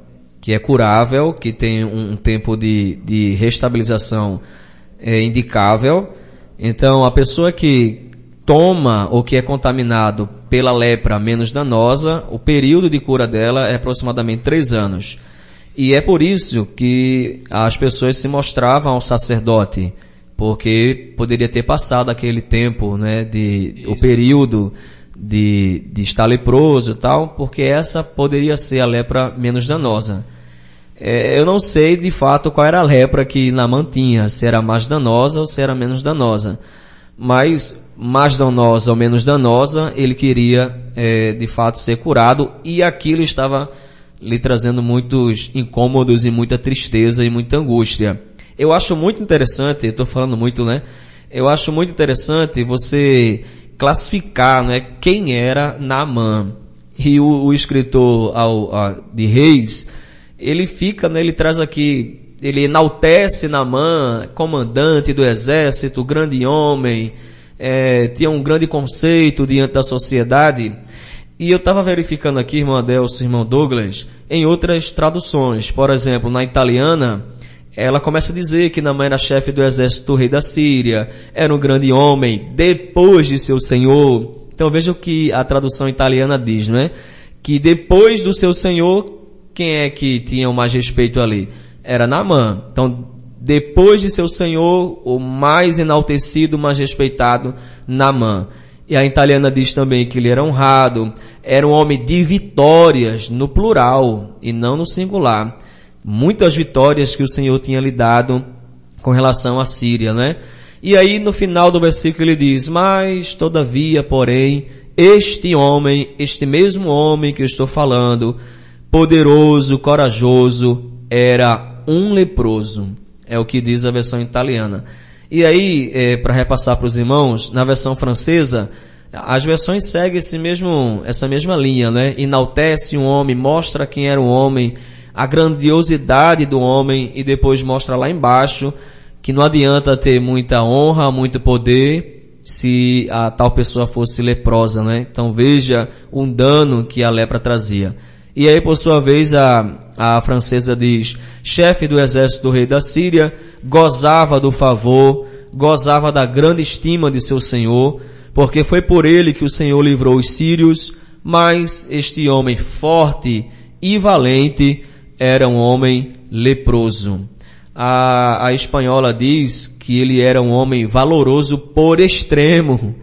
que é curável, que tem um, tempo de, de restabilização é, indicável. Então, a pessoa que toma ou que é contaminado pela lepra menos danosa, o período de cura dela é aproximadamente três anos. E é por isso que as pessoas se mostravam ao sacerdote, porque poderia ter passado aquele tempo, né, de, o período de, de estar leproso e tal, porque essa poderia ser a lepra menos danosa. É, eu não sei de fato qual era a lepra que Naamã tinha, se era mais danosa ou se era menos danosa. Mas mais danosa ou menos danosa, ele queria é, de fato ser curado e aquilo estava lhe trazendo muitos incômodos e muita tristeza e muita angústia. Eu acho muito interessante, estou falando muito, né? Eu acho muito interessante você classificar, né, quem era Naamã. E o, o escritor ao, a, de Reis, ele fica, né, ele traz aqui, ele enaltece Naamã, comandante do exército, grande homem, é, tinha um grande conceito diante da sociedade. E eu estava verificando aqui, irmão Adelso, irmão Douglas, em outras traduções. Por exemplo, na italiana, ela começa a dizer que Naamã era chefe do exército do rei da Síria, era um grande homem, depois de seu senhor. Então veja o que a tradução italiana diz, não é? Que depois do seu senhor, quem é que tinha o mais respeito ali? Era Naamã. Então, depois de seu senhor, o mais enaltecido, mais respeitado, Naamã. E a italiana diz também que ele era honrado, era um homem de vitórias, no plural, e não no singular. Muitas vitórias que o Senhor tinha lhe dado com relação à Síria, né? E aí no final do versículo ele diz, mas todavia, porém, este homem, este mesmo homem que eu estou falando, poderoso, corajoso, era um leproso. É o que diz a versão italiana. E aí, é, para repassar para os irmãos, na versão francesa, as versões seguem esse mesmo, essa mesma linha, né? Enaltece um homem, mostra quem era o homem, a grandiosidade do homem e depois mostra lá embaixo que não adianta ter muita honra, muito poder se a tal pessoa fosse leprosa, né? Então veja um dano que a lepra trazia. E aí, por sua vez, a, a francesa diz, chefe do exército do rei da Síria, gozava do favor, gozava da grande estima de seu senhor, porque foi por ele que o senhor livrou os sírios, mas este homem forte e valente era um homem leproso. A, a espanhola diz que ele era um homem valoroso por extremo.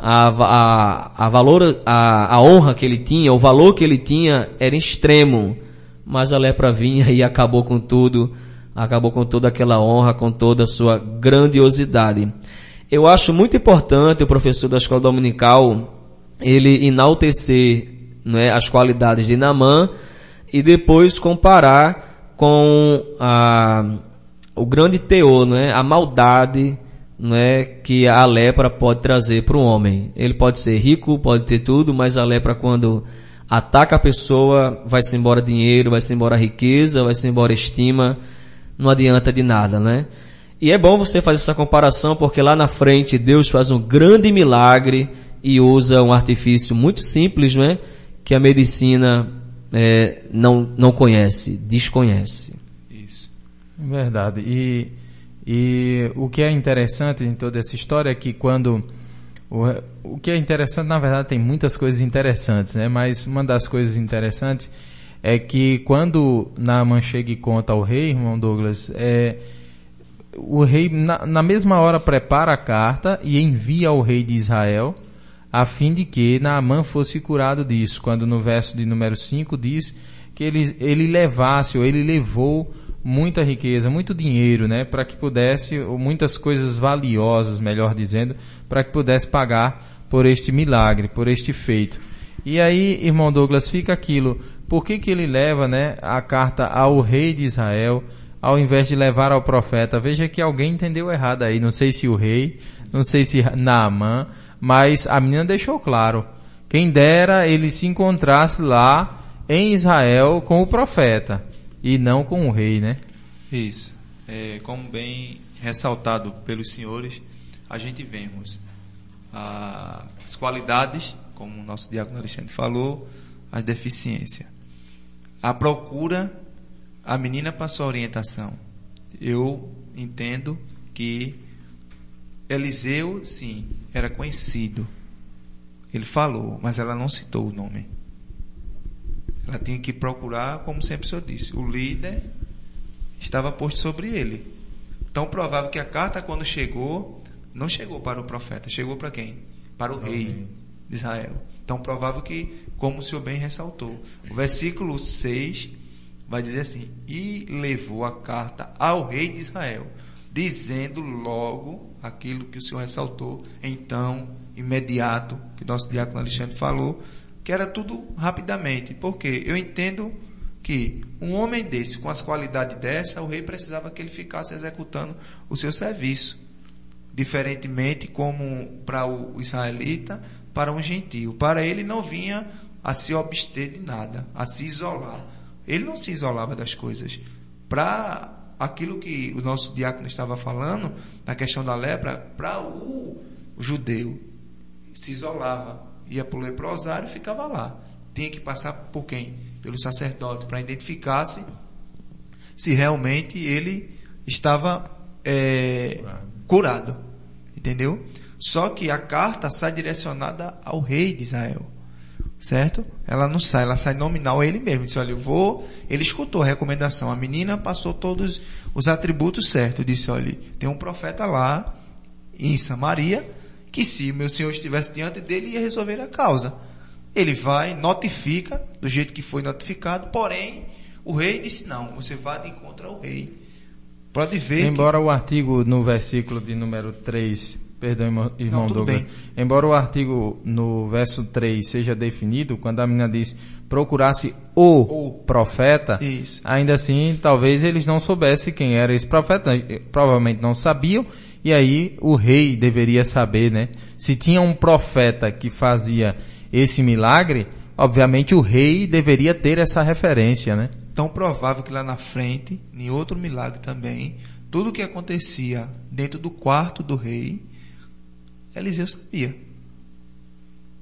A, a, a valor, a, a honra que ele tinha, o valor que ele tinha era extremo. Mas a lepra vinha e acabou com tudo, acabou com toda aquela honra, com toda a sua grandiosidade. Eu acho muito importante o professor da escola dominical, ele enaltecer né, as qualidades de Namã e depois comparar com a, o grande teor, né, a maldade né, que a lepra pode trazer para o homem. Ele pode ser rico, pode ter tudo, mas a lepra quando ataca a pessoa, vai-se embora dinheiro, vai-se embora riqueza, vai-se embora estima, não adianta de nada, né? E é bom você fazer essa comparação porque lá na frente Deus faz um grande milagre e usa um artifício muito simples, né? Que a medicina é, não, não conhece, desconhece. Isso. Verdade. E, e o que é interessante em toda essa história é que quando o, o que é interessante, na verdade, tem muitas coisas interessantes, né? Mas uma das coisas interessantes é que quando Naaman chega e conta ao rei, irmão Douglas, é, o rei na, na, mesma hora prepara a carta e envia ao rei de Israel a fim de que Naamã fosse curado disso, quando no verso de número 5 diz que ele, ele levasse, ou ele levou muita riqueza, muito dinheiro, né, para que pudesse, ou muitas coisas valiosas, melhor dizendo, para que pudesse pagar por este milagre, por este feito. E aí, irmão Douglas, fica aquilo, por que que ele leva, né, a carta ao rei de Israel, ao invés de levar ao profeta. Veja que alguém entendeu errado aí. Não sei se o rei, não sei se Naamã, mas a menina deixou claro. Quem dera ele se encontrasse lá em Israel com o profeta e não com o rei, né? Isso. É, como bem ressaltado pelos senhores, a gente vemos ah, as qualidades, como o nosso diácono Alexandre falou, as deficiências. A procura a menina passou a orientação. Eu entendo que Eliseu, sim, era conhecido. Ele falou, mas ela não citou o nome. Ela tinha que procurar, como sempre o senhor disse, o líder estava posto sobre ele. Tão provável que a carta, quando chegou, não chegou para o profeta, chegou para quem? Para o rei de Israel. Tão provável que, como o senhor bem ressaltou, o versículo 6 vai dizer assim: E levou a carta ao rei de Israel, dizendo logo aquilo que o Senhor ressaltou, então, imediato, que nosso diácono Alexandre falou, que era tudo rapidamente. Porque eu entendo que um homem desse, com as qualidades dessa, o rei precisava que ele ficasse executando o seu serviço. Diferentemente como para o israelita, para um gentio. Para ele não vinha a se abster de nada, a se isolar ele não se isolava das coisas. Para aquilo que o nosso diácono estava falando, na questão da lepra, para o judeu, se isolava, ia para o leprosário e ficava lá. Tinha que passar por quem? Pelo sacerdote, para identificar-se se realmente ele estava é, curado. Entendeu? Só que a carta sai direcionada ao rei de Israel certo? Ela não sai, ela sai nominal a ele mesmo. Disse, olha, eu vou. Ele escutou a recomendação. A menina passou todos os atributos certos. Disse, olha, tem um profeta lá em Samaria que se meu senhor estivesse diante dele ia resolver a causa. Ele vai, notifica do jeito que foi notificado, porém o rei disse não, você vá de encontro ao rei. Pode ver. Embora que... o artigo no versículo de número 3 Perdão, irmão Não, Douglas. Bem. Embora o artigo no verso 3 seja definido, quando a menina diz procurasse o, o. profeta, Isso. ainda assim, talvez eles não soubessem quem era esse profeta, provavelmente não sabiam, e aí o rei deveria saber, né? Se tinha um profeta que fazia esse milagre, obviamente o rei deveria ter essa referência, né? Tão provável que lá na frente, em outro milagre também, tudo o que acontecia dentro do quarto do rei, Eliseu sabia.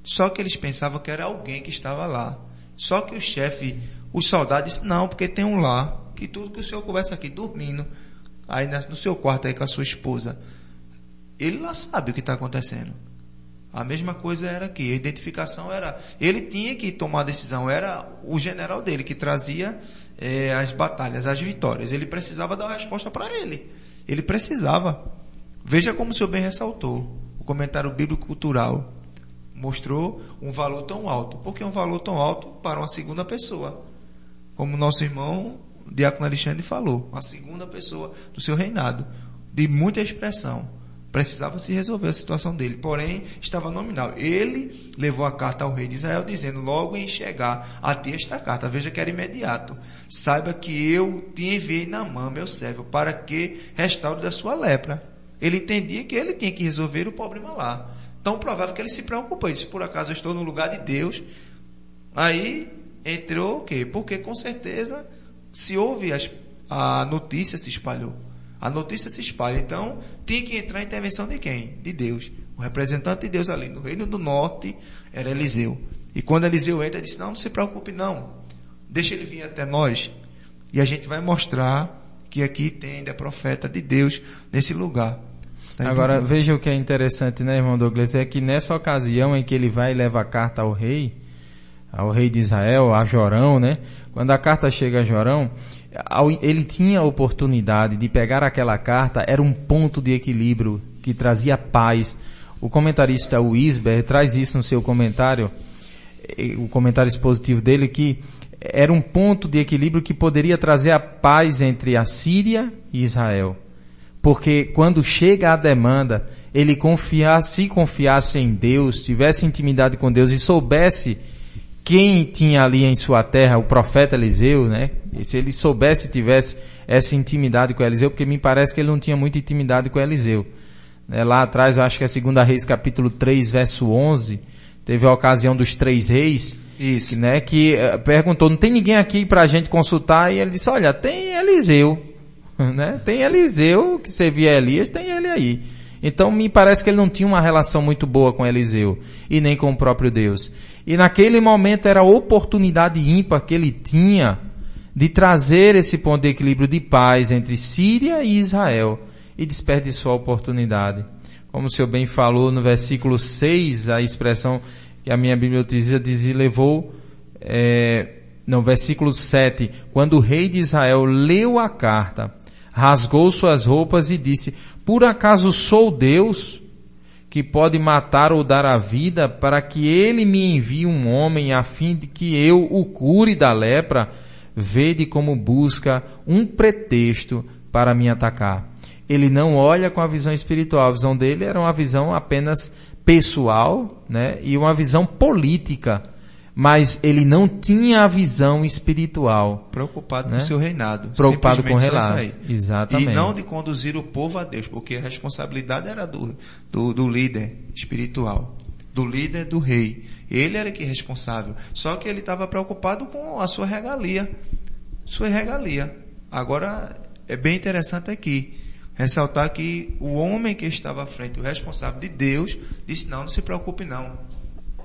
Só que eles pensavam que era alguém que estava lá. Só que o chefe, os soldados disse, não, porque tem um lá, que tudo que o senhor conversa aqui dormindo, aí no seu quarto aí com a sua esposa, ele lá sabe o que está acontecendo. A mesma coisa era aqui, a identificação era, ele tinha que tomar a decisão, era o general dele que trazia é, as batalhas, as vitórias. Ele precisava dar uma resposta para ele. Ele precisava. Veja como o senhor bem ressaltou comentário bíblico cultural mostrou um valor tão alto. Por que um valor tão alto para uma segunda pessoa? Como nosso irmão Diácono Alexandre falou, a segunda pessoa do seu reinado, de muita expressão. Precisava se resolver a situação dele, porém estava nominal. Ele levou a carta ao rei de Israel dizendo: Logo em chegar a ti esta carta, veja que era imediato. Saiba que eu te enviei na mão, meu servo, para que restaure da sua lepra. Ele entendia que ele tinha que resolver o problema lá. Tão provável que ele se preocupou. Ele disse, por acaso eu estou no lugar de Deus, Aí entrou o quê? Porque com certeza se houve as, a notícia se espalhou. A notícia se espalha. Então, tinha que entrar a intervenção de quem? De Deus. O representante de Deus ali no Reino do Norte era Eliseu. E quando Eliseu entra, ele disse: Não, não se preocupe, não. Deixa ele vir até nós. E a gente vai mostrar que aqui tem ainda profeta de Deus nesse lugar. Tá Agora, veja o que é interessante, né, irmão Douglas? É que nessa ocasião em que ele vai e leva a carta ao rei, ao rei de Israel, a Jorão, né? Quando a carta chega a Jorão, ele tinha a oportunidade de pegar aquela carta, era um ponto de equilíbrio que trazia paz. O comentarista Wisber traz isso no seu comentário, o comentário expositivo dele, que era um ponto de equilíbrio que poderia trazer a paz entre a Síria e Israel. Porque quando chega a demanda, ele confiasse, se confiasse em Deus, tivesse intimidade com Deus e soubesse quem tinha ali em sua terra, o profeta Eliseu, né? E se ele soubesse tivesse essa intimidade com Eliseu, porque me parece que ele não tinha muita intimidade com Eliseu. Né? Lá atrás, acho que é 2 Reis capítulo 3, verso 11, teve a ocasião dos três reis, Isso. né, que eh, perguntou, não tem ninguém aqui pra gente consultar? E ele disse, olha, tem Eliseu, né? Tem Eliseu, que servia a Elias, tem ele aí. Então me parece que ele não tinha uma relação muito boa com Eliseu e nem com o próprio Deus. E naquele momento era a oportunidade ímpar que ele tinha de trazer esse ponto de equilíbrio de paz entre Síria e Israel e desperdiçou a oportunidade. Como o senhor bem falou no versículo 6, a expressão que a minha Bíblia utiliza diz, e levou, é, no versículo 7, quando o rei de Israel leu a carta, rasgou suas roupas e disse, por acaso sou Deus que pode matar ou dar a vida para que ele me envie um homem a fim de que eu o cure da lepra? Vede como busca um pretexto para me atacar. Ele não olha com a visão espiritual, a visão dele era uma visão apenas pessoal, né? E uma visão política. Mas ele não tinha a visão espiritual. Preocupado Né? com o seu reinado. Preocupado com o aí. Exatamente. E não de conduzir o povo a Deus, porque a responsabilidade era do, do, do líder espiritual. Do líder do rei. Ele era que responsável. Só que ele estava preocupado com a sua regalia. Sua regalia. Agora, é bem interessante aqui. Ressaltar que o homem que estava à frente, o responsável de Deus, disse, não, não se preocupe não.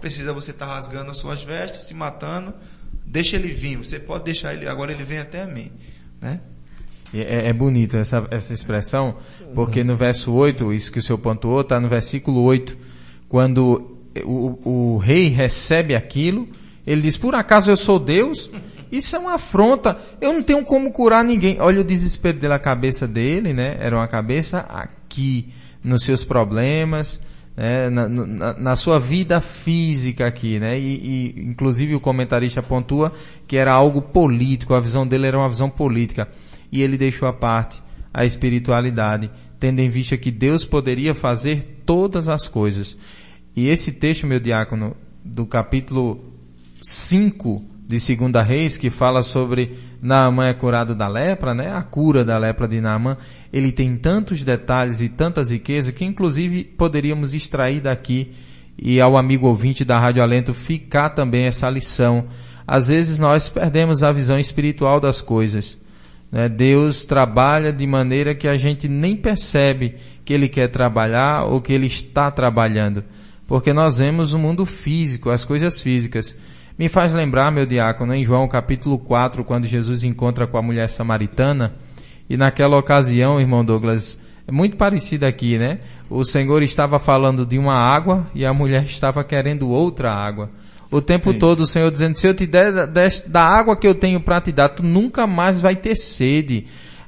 Precisa você estar rasgando as suas vestes, se matando, deixa ele vir. Você pode deixar ele, agora ele vem até mim. Né? É, é bonito essa, essa expressão, porque no verso 8, isso que o senhor pontuou, está no versículo 8, quando o, o rei recebe aquilo, ele diz, por acaso eu sou Deus? Isso é uma afronta, eu não tenho como curar ninguém. Olha o desespero dele, a cabeça dele, né? Era uma cabeça aqui, nos seus problemas, né? na, na, na sua vida física aqui, né? E, e, inclusive o comentarista pontua que era algo político, a visão dele era uma visão política. E ele deixou à parte a espiritualidade, tendo em vista que Deus poderia fazer todas as coisas. E esse texto, meu diácono, do capítulo 5 de Segunda Reis, que fala sobre Naamã é curado da lepra, né? A cura da lepra de Naamã, ele tem tantos detalhes e tantas riquezas que inclusive poderíamos extrair daqui e ao amigo ouvinte da Rádio Alento ficar também essa lição. Às vezes nós perdemos a visão espiritual das coisas. Né? Deus trabalha de maneira que a gente nem percebe que Ele quer trabalhar ou que Ele está trabalhando. Porque nós vemos o mundo físico, as coisas físicas. Me faz lembrar, meu diácono, em João capítulo 4, quando Jesus encontra com a mulher samaritana, e naquela ocasião, irmão Douglas, é muito parecido aqui, né? O Senhor estava falando de uma água e a mulher estava querendo outra água. O tempo todo o Senhor dizendo, se eu te der da- des- da água que eu tenho para te dar, tu nunca mais vai ter sede.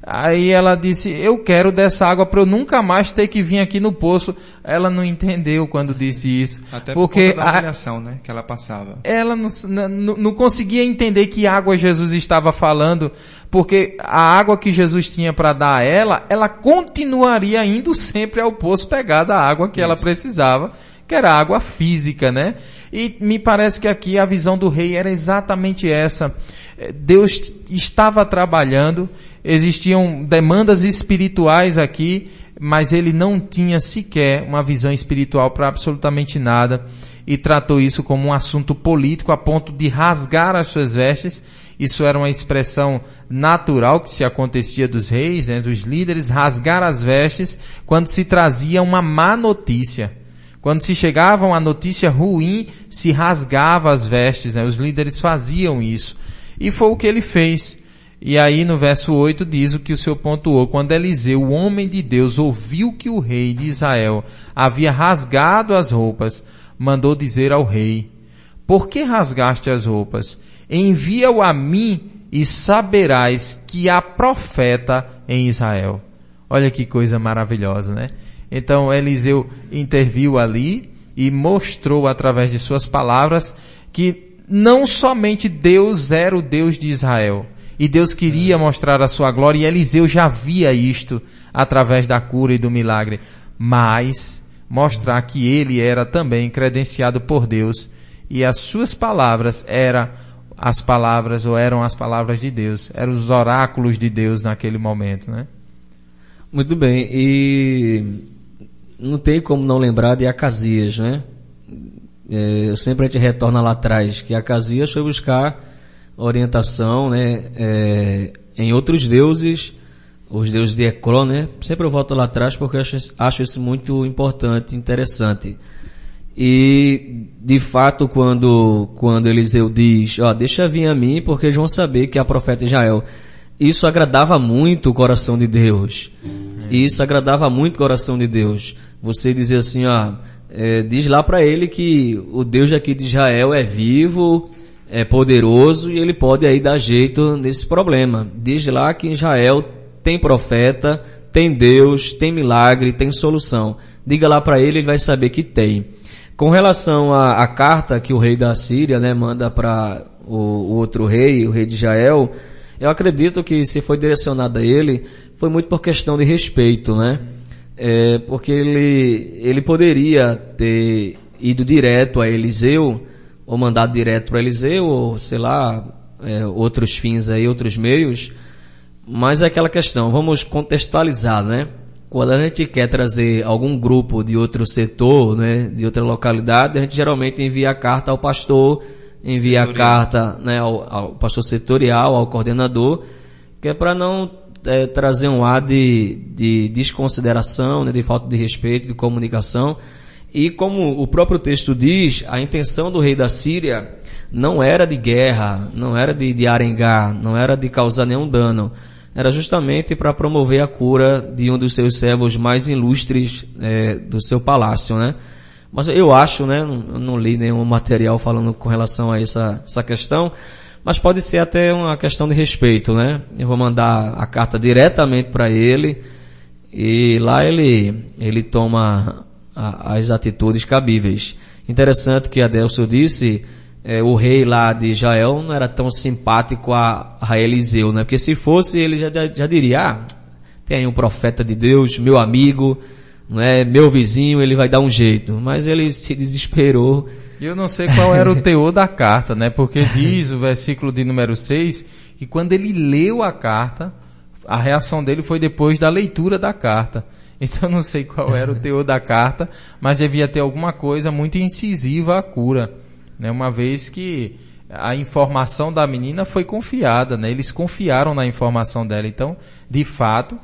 Aí ela disse, eu quero dessa água para eu nunca mais ter que vir aqui no poço. Ela não entendeu quando disse isso. Até por porque da a- humilhação, né? Que ela passava. ela não, não, não conseguia entender que água Jesus estava falando, porque a água que Jesus tinha para dar a ela, ela continuaria indo sempre ao poço pegar da água que ela precisava, que era água física, né? E me parece que aqui a visão do rei era exatamente essa. Deus estava trabalhando, existiam demandas espirituais aqui, mas ele não tinha sequer uma visão espiritual para absolutamente nada. e tratou isso como um assunto político a ponto de rasgar as suas vestes. Isso era uma expressão natural que se acontecia dos reis, né, dos líderes, rasgar as vestes quando se trazia uma má notícia. Quando se chegava uma notícia ruim, se rasgava as vestes, né? os líderes faziam isso. E foi o que ele fez. E aí no verso 8 diz o que o senhor pontuou. Quando Eliseu, o homem de Deus, ouviu que o rei de Israel havia rasgado as roupas, mandou dizer ao rei, por que rasgaste as roupas? Envia-o a mim e saberás que há profeta em Israel. Olha que coisa maravilhosa, né? Então Eliseu interviu ali e mostrou através de suas palavras que não somente Deus era o Deus de Israel, e Deus queria mostrar a sua glória, e Eliseu já via isto através da cura e do milagre, mas mostrar que ele era também credenciado por Deus e as suas palavras eram as palavras ou eram as palavras de Deus, eram os oráculos de Deus naquele momento, né? Muito bem, e não tem como não lembrar de Acasias, né? É, sempre a gente retorna lá atrás, que Acasias foi buscar orientação, né, é, em outros deuses, os deuses de Ecrón, né? Sempre eu volto lá atrás porque acho, acho isso muito importante, interessante. E, de fato, quando, quando Eliseu diz, ó, deixa vir a mim porque eles vão saber que é a profeta Israel. Isso agradava muito o coração de Deus. Isso agradava muito o coração de Deus. Você dizer assim, ó, é, diz lá para ele que o Deus aqui de Israel é vivo, é poderoso e ele pode aí dar jeito nesse problema. Diz lá que Israel tem profeta, tem Deus, tem milagre, tem solução. Diga lá para ele, ele vai saber que tem. Com relação à, à carta que o rei da Síria, né, manda para o, o outro rei, o rei de Israel, eu acredito que se foi direcionada a ele, foi muito por questão de respeito, né? É, porque ele, ele poderia ter ido direto a Eliseu, ou mandado direto para Eliseu, ou sei lá, é, outros fins aí, outros meios, mas é aquela questão, vamos contextualizar, né? Quando a gente quer trazer algum grupo de outro setor, né, de outra localidade, a gente geralmente envia a carta ao pastor, envia setorial. a carta né, ao, ao, pastor setorial, ao coordenador, que é para não é, trazer um ar de, de desconsideração, né, de falta de respeito, de comunicação. E como o próprio texto diz, a intenção do rei da Síria não era de guerra, não era de, de arengar, não era de causar nenhum dano. Era justamente para promover a cura de um dos seus servos mais ilustres é, do seu palácio, né? Mas eu acho, né, não, não li nenhum material falando com relação a essa, essa questão, mas pode ser até uma questão de respeito, né? Eu vou mandar a carta diretamente para ele e lá ele, ele toma a, as atitudes cabíveis. Interessante que Adelso disse, é, o rei lá de Israel não era tão simpático a, a Eliseu, né? Porque se fosse, ele já, já diria, ah, tem aí um profeta de Deus, meu amigo, não é meu vizinho, ele vai dar um jeito. Mas ele se desesperou. Eu não sei qual era o teor da carta, né? Porque diz o versículo de número 6 que quando ele leu a carta, a reação dele foi depois da leitura da carta. Então não sei qual era o teor da carta, mas devia ter alguma coisa muito incisiva à cura, né? Uma vez que a informação da menina foi confiada, né? Eles confiaram na informação dela. Então, de fato,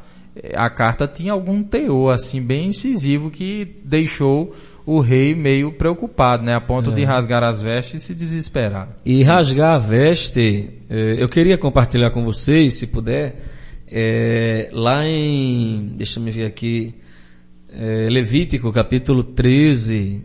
a carta tinha algum teor assim bem incisivo que deixou o rei meio preocupado, né, a ponto é. de rasgar as vestes e se desesperar. E rasgar a veste, é, eu queria compartilhar com vocês, se puder, é, lá em, deixa eu ver aqui, é, Levítico capítulo 13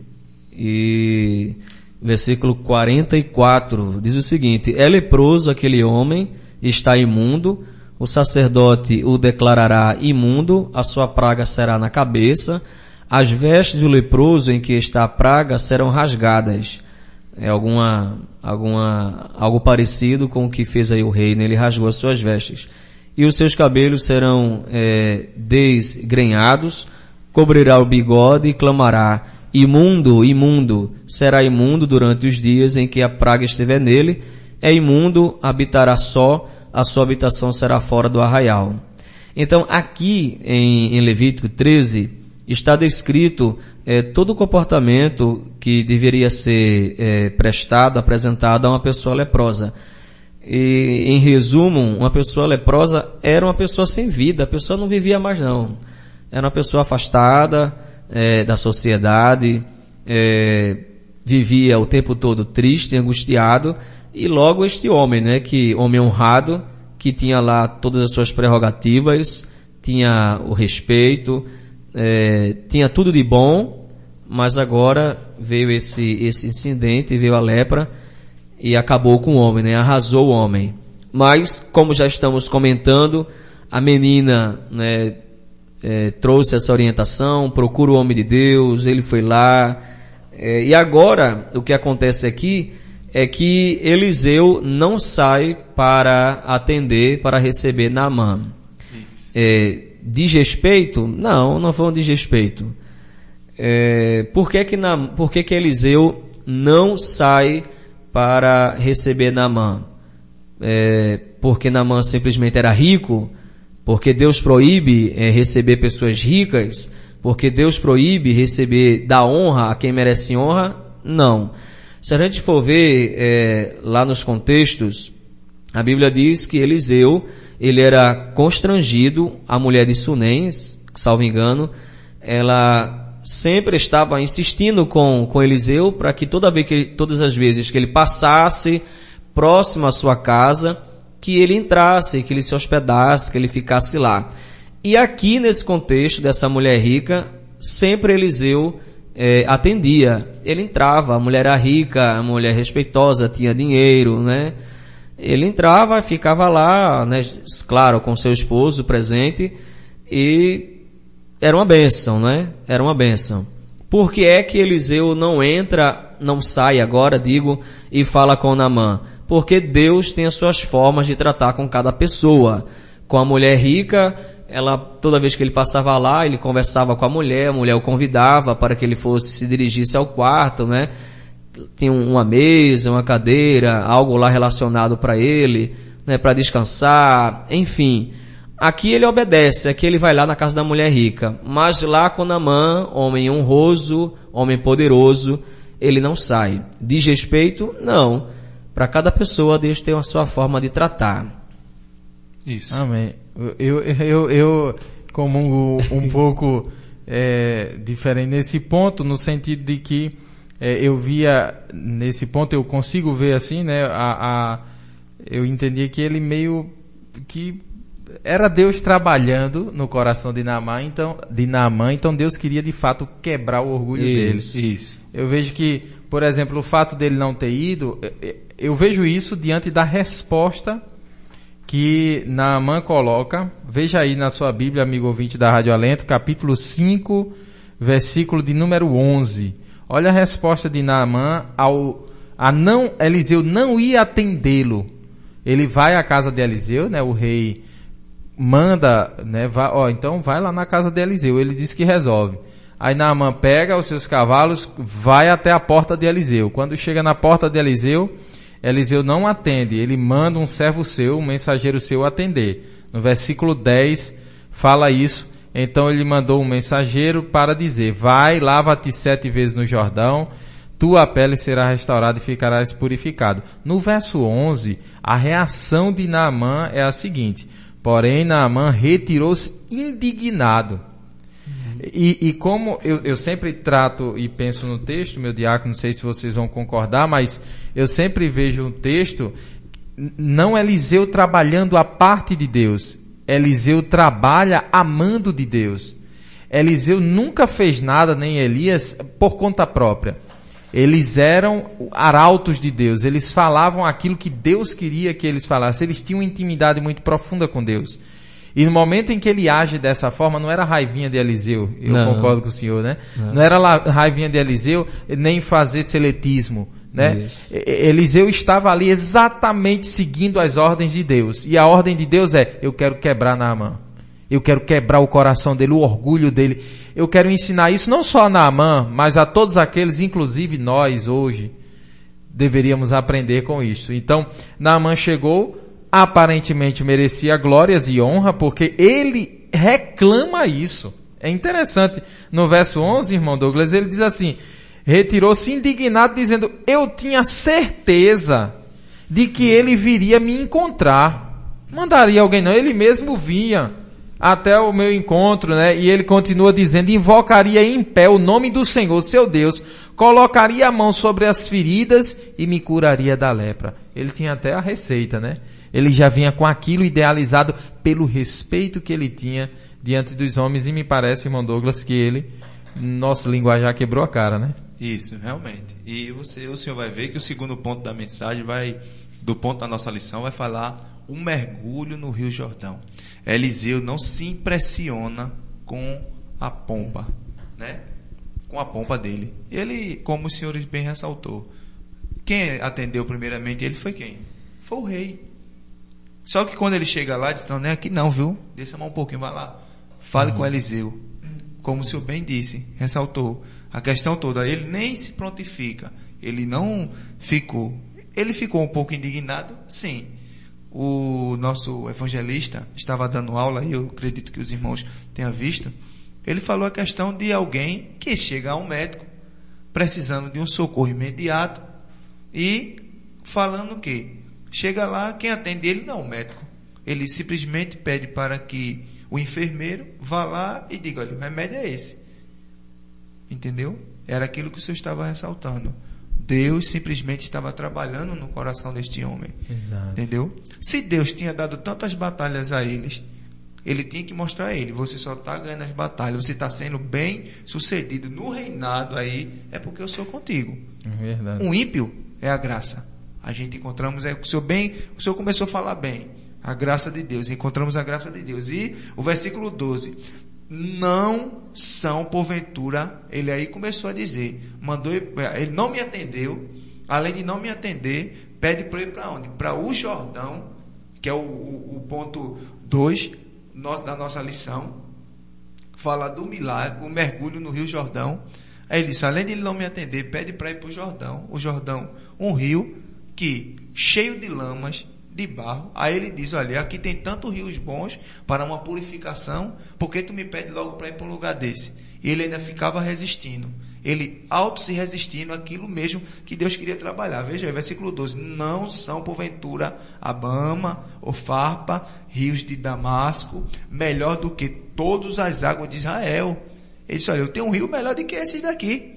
e versículo 44, diz o seguinte, é leproso aquele homem, está imundo, o sacerdote o declarará imundo, a sua praga será na cabeça, as vestes do leproso em que está a praga serão rasgadas. É alguma, alguma, algo parecido com o que fez aí o rei, né? ele rasgou as suas vestes. E os seus cabelos serão é, desgrenhados, cobrirá o bigode e clamará, imundo, imundo, será imundo durante os dias em que a praga estiver nele, é imundo, habitará só, a sua habitação será fora do arraial. Então, aqui em, em Levítico 13, está descrito é, todo comportamento que deveria ser é, prestado, apresentado a uma pessoa leprosa. E, em resumo, uma pessoa leprosa era uma pessoa sem vida, a pessoa não vivia mais não. Era uma pessoa afastada é, da sociedade, é, vivia o tempo todo triste, angustiado, e logo este homem, né, que homem honrado, que tinha lá todas as suas prerrogativas, tinha o respeito, é, tinha tudo de bom, mas agora veio esse, esse incidente, veio a lepra e acabou com o homem, né, arrasou o homem. Mas, como já estamos comentando, a menina, né, é, trouxe essa orientação, procura o homem de Deus, ele foi lá, é, e agora, o que acontece aqui, é que Eliseu não sai para atender, para receber Naamã. É, desrespeito? Não, não foi um desrespeito. É, por que que, na, por que que Eliseu não sai para receber Naamã? É, porque Naamã simplesmente era rico? Porque Deus proíbe é, receber pessoas ricas? Porque Deus proíbe receber da honra a quem merece honra? Não. Se a gente for ver é, lá nos contextos, a Bíblia diz que Eliseu, ele era constrangido, a mulher de Sunem, salvo engano, ela sempre estava insistindo com, com Eliseu para que toda vez que, todas as vezes que ele passasse próximo à sua casa, que ele entrasse, que ele se hospedasse, que ele ficasse lá. E aqui nesse contexto dessa mulher rica, sempre Eliseu é, atendia. Ele entrava, a mulher era rica, a mulher respeitosa, tinha dinheiro, né? Ele entrava, ficava lá, né? Claro, com seu esposo presente e era uma benção, né? Era uma benção. Por que é que Eliseu não entra, não sai agora, digo, e fala com Namã? Porque Deus tem as suas formas de tratar com cada pessoa. Com a mulher rica, ela, toda vez que ele passava lá, ele conversava com a mulher, a mulher o convidava para que ele fosse se dirigisse ao quarto, né? Tinha uma mesa, uma cadeira, algo lá relacionado para ele, né? Para descansar, enfim. Aqui ele obedece, aqui ele vai lá na casa da mulher rica. Mas lá com Namã, homem honroso, homem poderoso, ele não sai. Diz respeito? Não. Para cada pessoa Deus tem a sua forma de tratar. Isso. Amém. Eu, eu, eu comungo um pouco é, diferente nesse ponto, no sentido de que é, eu via, nesse ponto eu consigo ver assim, né, a, a, eu entendia que ele meio que era Deus trabalhando no coração de Naamã, então, de Naamã, então Deus queria de fato quebrar o orgulho Isso, dele. isso. Eu vejo que, por exemplo, o fato dele não ter ido, eu- eu vejo isso diante da resposta que Naamã coloca. Veja aí na sua Bíblia, amigo ouvinte da Rádio Alento, capítulo 5, versículo de número 11. Olha a resposta de Naamã ao a não Eliseu não ia atendê-lo. Ele vai à casa de Eliseu, né, o rei manda, né, vai, ó, então vai lá na casa de Eliseu, ele diz que resolve. Aí Naamã pega os seus cavalos, vai até a porta de Eliseu. Quando chega na porta de Eliseu, Eliseu não atende, ele manda um servo seu, um mensageiro seu atender. No versículo 10 fala isso. Então ele mandou um mensageiro para dizer: Vai, lava-te sete vezes no Jordão, tua pele será restaurada e ficarás purificado. No verso 11, a reação de Naamã é a seguinte: Porém, Naamã retirou-se indignado. E, e como eu, eu sempre trato e penso no texto, meu diácono, não sei se vocês vão concordar, mas eu sempre vejo um texto, não Eliseu trabalhando a parte de Deus, Eliseu trabalha amando de Deus. Eliseu nunca fez nada, nem Elias, por conta própria. Eles eram arautos de Deus, eles falavam aquilo que Deus queria que eles falassem, eles tinham intimidade muito profunda com Deus. E no momento em que ele age dessa forma, não era raivinha de Eliseu, eu Não. concordo com o senhor, né? Não, era lá raivinha de Eliseu, nem fazer seletismo, né? Isso. Eliseu estava ali exatamente seguindo as ordens de Deus. E a ordem de Deus é, eu quero quebrar Naamã. Eu quero quebrar o coração dele, o orgulho dele. Eu quero ensinar isso não só a Naamã, mas a todos aqueles, inclusive nós hoje, deveríamos aprender com isso. Então, Naamã chegou, aparentemente merecia glórias e honra, porque ele reclama isso. É interessante. No verso 11, irmão Douglas, ele diz assim, retirou-se indignado dizendo, eu tinha certeza de que ele viria me encontrar. Mandaria alguém não, ele mesmo vinha até o meu encontro, né? E ele continua dizendo, invocaria em pé o nome do Senhor, seu Deus, colocaria a mão sobre as feridas e me curaria da lepra. Ele tinha até a receita, né? Ele já vinha com aquilo idealizado pelo respeito que ele tinha diante dos homens e me parece, irmão Douglas, que ele, nosso linguajar quebrou a cara, né? Isso, realmente. E você, o senhor vai ver que o segundo ponto da mensagem vai, do ponto da nossa lição, vai falar um mergulho no Rio Jordão. Eliseu não se impressiona com a pompa, né? Com a pompa dele. Ele, como o senhor bem ressaltou, quem atendeu primeiramente ele foi quem? Foi o rei. Só que quando ele chega lá, diz, não, não é aqui não, viu? Desça mais um pouquinho, vai lá. Fale uhum. com Eliseu. Como o senhor bem disse, ressaltou. A questão toda, ele nem se prontifica. Ele não ficou. Ele ficou um pouco indignado, sim o nosso evangelista estava dando aula, e eu acredito que os irmãos tenham visto, ele falou a questão de alguém que chega a um médico precisando de um socorro imediato e falando que chega lá, quem atende ele não é o médico. Ele simplesmente pede para que o enfermeiro vá lá e diga, olha, o remédio é esse. Entendeu? Era aquilo que o senhor estava ressaltando. Deus simplesmente estava trabalhando no coração deste homem. Exato. Entendeu? Se Deus tinha dado tantas batalhas a eles, ele tinha que mostrar a ele, você só está ganhando as batalhas, você está sendo bem sucedido no reinado aí, é porque eu sou contigo. É verdade. Um ímpio é a graça. A gente encontramos, é, o senhor bem, o senhor começou a falar bem, a graça de Deus, encontramos a graça de Deus. E o versículo 12, não são porventura, ele aí começou a dizer, mandou, ele não me atendeu, além de não me atender, pede para ir para onde? Para o Jordão, que é o, o, o ponto 2 da nossa lição, fala do milagre, o mergulho no Rio Jordão. Aí ele disse, além de ele não me atender, pede para ir para o Jordão, o Jordão, um rio que cheio de lamas, de barro. Aí ele diz: Olha, aqui tem tantos rios bons para uma purificação, por que tu me pede logo para ir para um lugar desse? E ele ainda ficava resistindo. Ele auto se resistindo àquilo mesmo que Deus queria trabalhar. Veja aí, versículo 12. Não são, porventura, Abama ou Farpa, rios de Damasco, melhor do que todas as águas de Israel. Ele disse, olha, eu tenho um rio melhor do que esses daqui.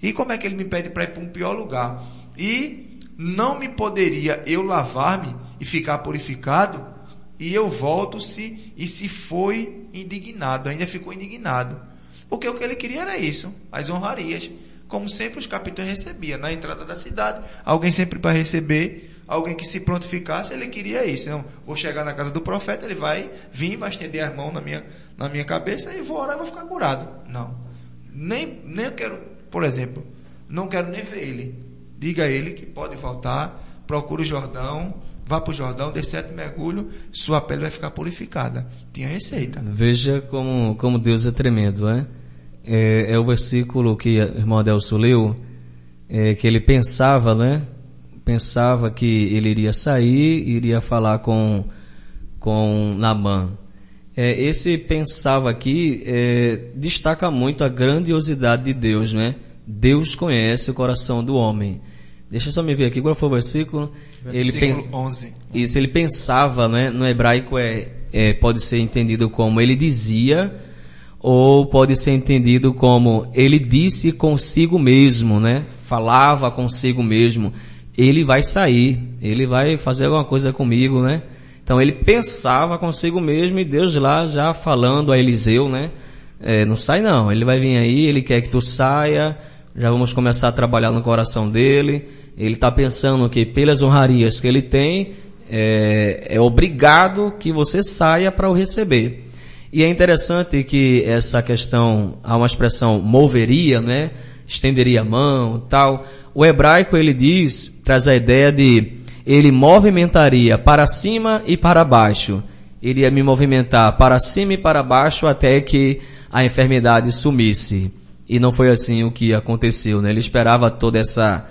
E como é que ele me pede para ir para um pior lugar? E não me poderia eu lavar-me e ficar purificado, e eu volto-se e se foi indignado, ainda ficou indignado. Porque o que ele queria era isso, as honrarias. Como sempre os capitães recebiam na entrada da cidade, alguém sempre para receber, alguém que se prontificasse, ele queria isso. Não, vou chegar na casa do profeta, ele vai vir, vai estender as mãos na minha, na minha cabeça e vou orar e vou ficar curado. Não. Nem, nem eu quero, por exemplo, não quero nem ver ele. Diga a ele que pode voltar, procure o Jordão, vá para o Jordão, dê sete mergulhos, sua pele vai ficar purificada. Tinha receita. Veja como, como Deus é tremendo, né? É, é o versículo que o irmão Adelso leu, é, que ele pensava, né? Pensava que ele iria sair iria falar com, com Namã. É, esse pensava aqui é, destaca muito a grandiosidade de Deus, né? Deus conhece o coração do homem. Deixa eu só me ver aqui, qual foi o versículo? Versículo ele 11. Isso, ele pensava, né? No hebraico é, é, pode ser entendido como ele dizia, ou pode ser entendido como ele disse consigo mesmo, né? Falava consigo mesmo. Ele vai sair, ele vai fazer alguma coisa comigo, né? Então ele pensava consigo mesmo e Deus lá já falando a Eliseu, né? É, não sai não, ele vai vir aí, ele quer que tu saia, já vamos começar a trabalhar no coração dele. Ele está pensando que pelas honrarias que ele tem, é, é obrigado que você saia para o receber. E é interessante que essa questão, há uma expressão moveria, né? Estenderia a mão, tal. O hebraico ele diz, traz a ideia de ele movimentaria para cima e para baixo. Ele ia me movimentar para cima e para baixo até que a enfermidade sumisse. E não foi assim o que aconteceu, né? Ele esperava toda essa,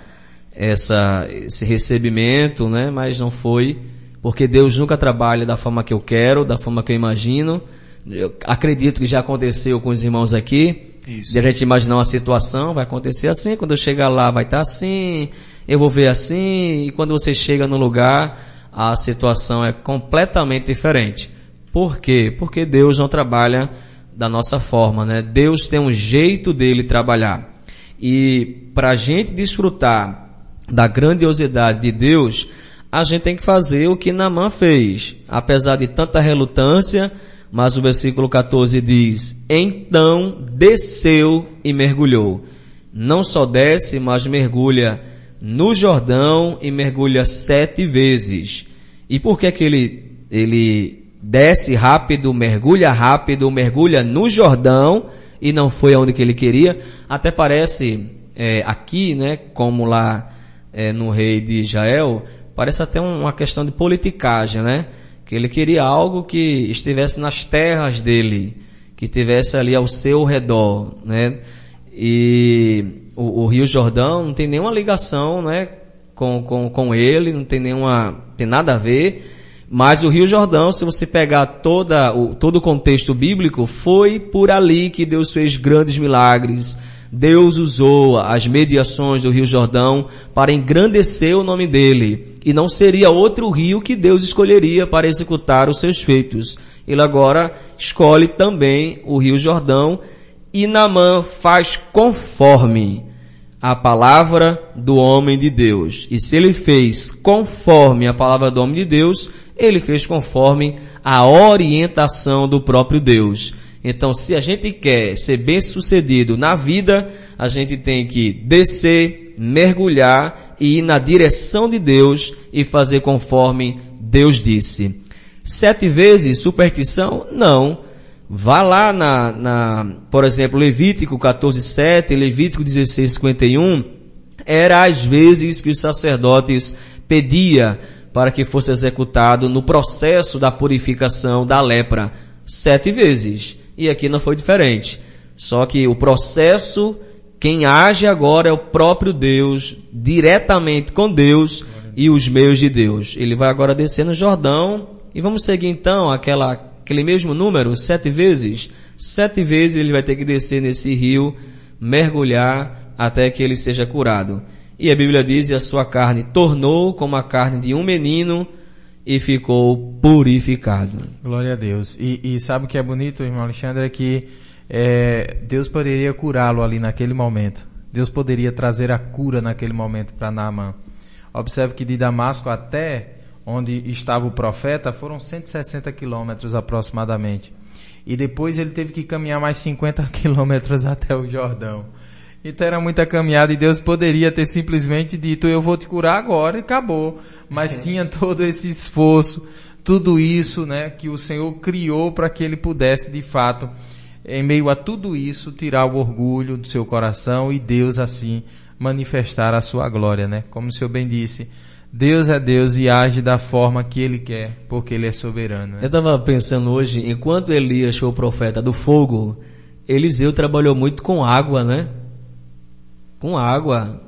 essa, esse recebimento, né? Mas não foi, porque Deus nunca trabalha da forma que eu quero, da forma que eu imagino. Eu acredito que já aconteceu com os irmãos aqui. Isso. De a gente imaginar uma situação, vai acontecer assim, quando eu chegar lá vai estar assim, eu vou ver assim, e quando você chega no lugar, a situação é completamente diferente. Por quê? Porque Deus não trabalha da nossa forma, né? Deus tem um jeito dele trabalhar. E para a gente desfrutar da grandiosidade de Deus, a gente tem que fazer o que Namã fez. Apesar de tanta relutância, mas o versículo 14 diz, então desceu e mergulhou. Não só desce, mas mergulha no Jordão e mergulha sete vezes. E por que que ele, ele desce rápido, mergulha rápido, mergulha no Jordão e não foi aonde que ele queria? Até parece é, aqui, né, como lá é, no rei de Israel, parece até uma questão de politicagem, né? Que ele queria algo que estivesse nas terras dele, que tivesse ali ao seu redor, né? E o, o Rio Jordão não tem nenhuma ligação, né? Com, com, com ele, não tem nenhuma, tem nada a ver. Mas o Rio Jordão, se você pegar toda, o, todo o contexto bíblico, foi por ali que Deus fez grandes milagres. Deus usou as mediações do Rio Jordão para engrandecer o nome dele. E não seria outro rio que Deus escolheria para executar os seus feitos. Ele agora escolhe também o Rio Jordão e Namã faz conforme a palavra do homem de Deus. E se ele fez conforme a palavra do homem de Deus, ele fez conforme a orientação do próprio Deus. Então, se a gente quer ser bem sucedido na vida, a gente tem que descer, mergulhar e ir na direção de Deus e fazer conforme Deus disse. Sete vezes superstição? Não. Vá lá na, na por exemplo, Levítico 14, 7, Levítico 16, 51, era às vezes que os sacerdotes pedia para que fosse executado no processo da purificação da lepra. Sete vezes. E aqui não foi diferente. Só que o processo, quem age agora é o próprio Deus, diretamente com Deus e os meios de Deus. Ele vai agora descer no Jordão e vamos seguir então aquela, aquele mesmo número, sete vezes. Sete vezes ele vai ter que descer nesse rio, mergulhar até que ele seja curado. E a Bíblia diz, e a sua carne tornou como a carne de um menino e ficou purificado. Glória a Deus. E, e sabe o que é bonito, irmão Alexandre, é que é, Deus poderia curá-lo ali naquele momento. Deus poderia trazer a cura naquele momento para Naamã. Observe que de Damasco até onde estava o profeta foram 160 quilômetros aproximadamente. E depois ele teve que caminhar mais 50 quilômetros até o Jordão. Então era muita caminhada e Deus poderia ter simplesmente dito, eu vou te curar agora e acabou. Mas tinha todo esse esforço, tudo isso, né, que o Senhor criou para que ele pudesse de fato, em meio a tudo isso, tirar o orgulho do seu coração e Deus assim manifestar a sua glória, né? Como o Senhor bem disse, Deus é Deus e age da forma que Ele quer, porque Ele é soberano. Né? Eu estava pensando hoje, enquanto Elias foi o profeta do fogo, Eliseu trabalhou muito com água, né? Com água.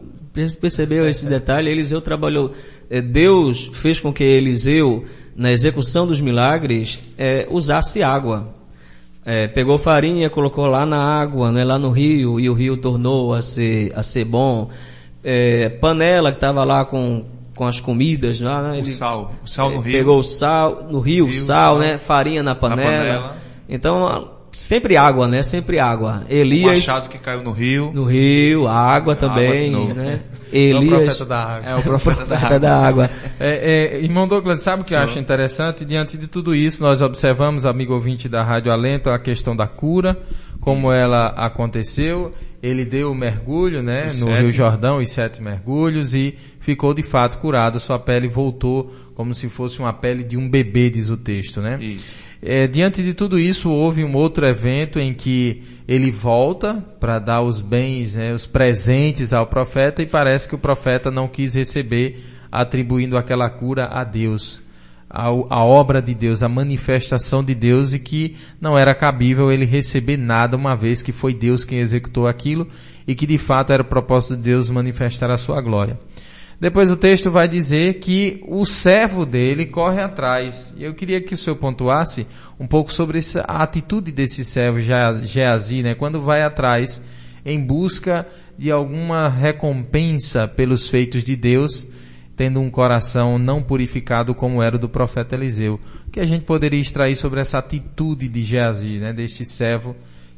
Percebeu esse detalhe? Eliseu trabalhou. eh, Deus fez com que Eliseu, na execução dos milagres, eh, usasse água. Eh, pegou farinha, colocou lá na água, né, lá no rio, e o rio tornou a ser, a ser bom. Eh, panela que estava lá com, com as comidas lá, né, O ele- sal. O sal no é, rio. Pegou o sal, no rio, sal, sal. né? Farinha na panela. panela. Então, sempre água, né? Sempre água. O Elias machado que caiu no rio. no rio, água também, de novo. Né? É o Elias, profeta da água. É o profeta da profeta da água. É, é, irmão Douglas, sabe o que eu acho interessante? Diante de tudo isso, nós observamos, amigo ouvinte da Rádio Alento, a questão da cura, como ela aconteceu. Ele deu o mergulho, né, Os no sete. Rio Jordão, os sete mergulhos, e ficou de fato curado. Sua pele voltou como se fosse uma pele de um bebê, diz o texto, né? Isso. É, diante de tudo isso, houve um outro evento em que ele volta para dar os bens, né, os presentes ao profeta e parece que o profeta não quis receber, atribuindo aquela cura a Deus, ao- a obra de Deus, a manifestação de Deus e que não era cabível ele receber nada uma vez que foi Deus quem executou aquilo e que de fato era o propósito de Deus manifestar a sua glória. Depois o texto vai dizer que o servo dele corre atrás. Eu queria que o senhor pontuasse um pouco sobre essa, a atitude desse servo Geazi, né? Quando vai atrás em busca de alguma recompensa pelos feitos de Deus, tendo um coração não purificado como era o do profeta Eliseu. O que a gente poderia extrair sobre essa atitude de Geazi, né? Deste servo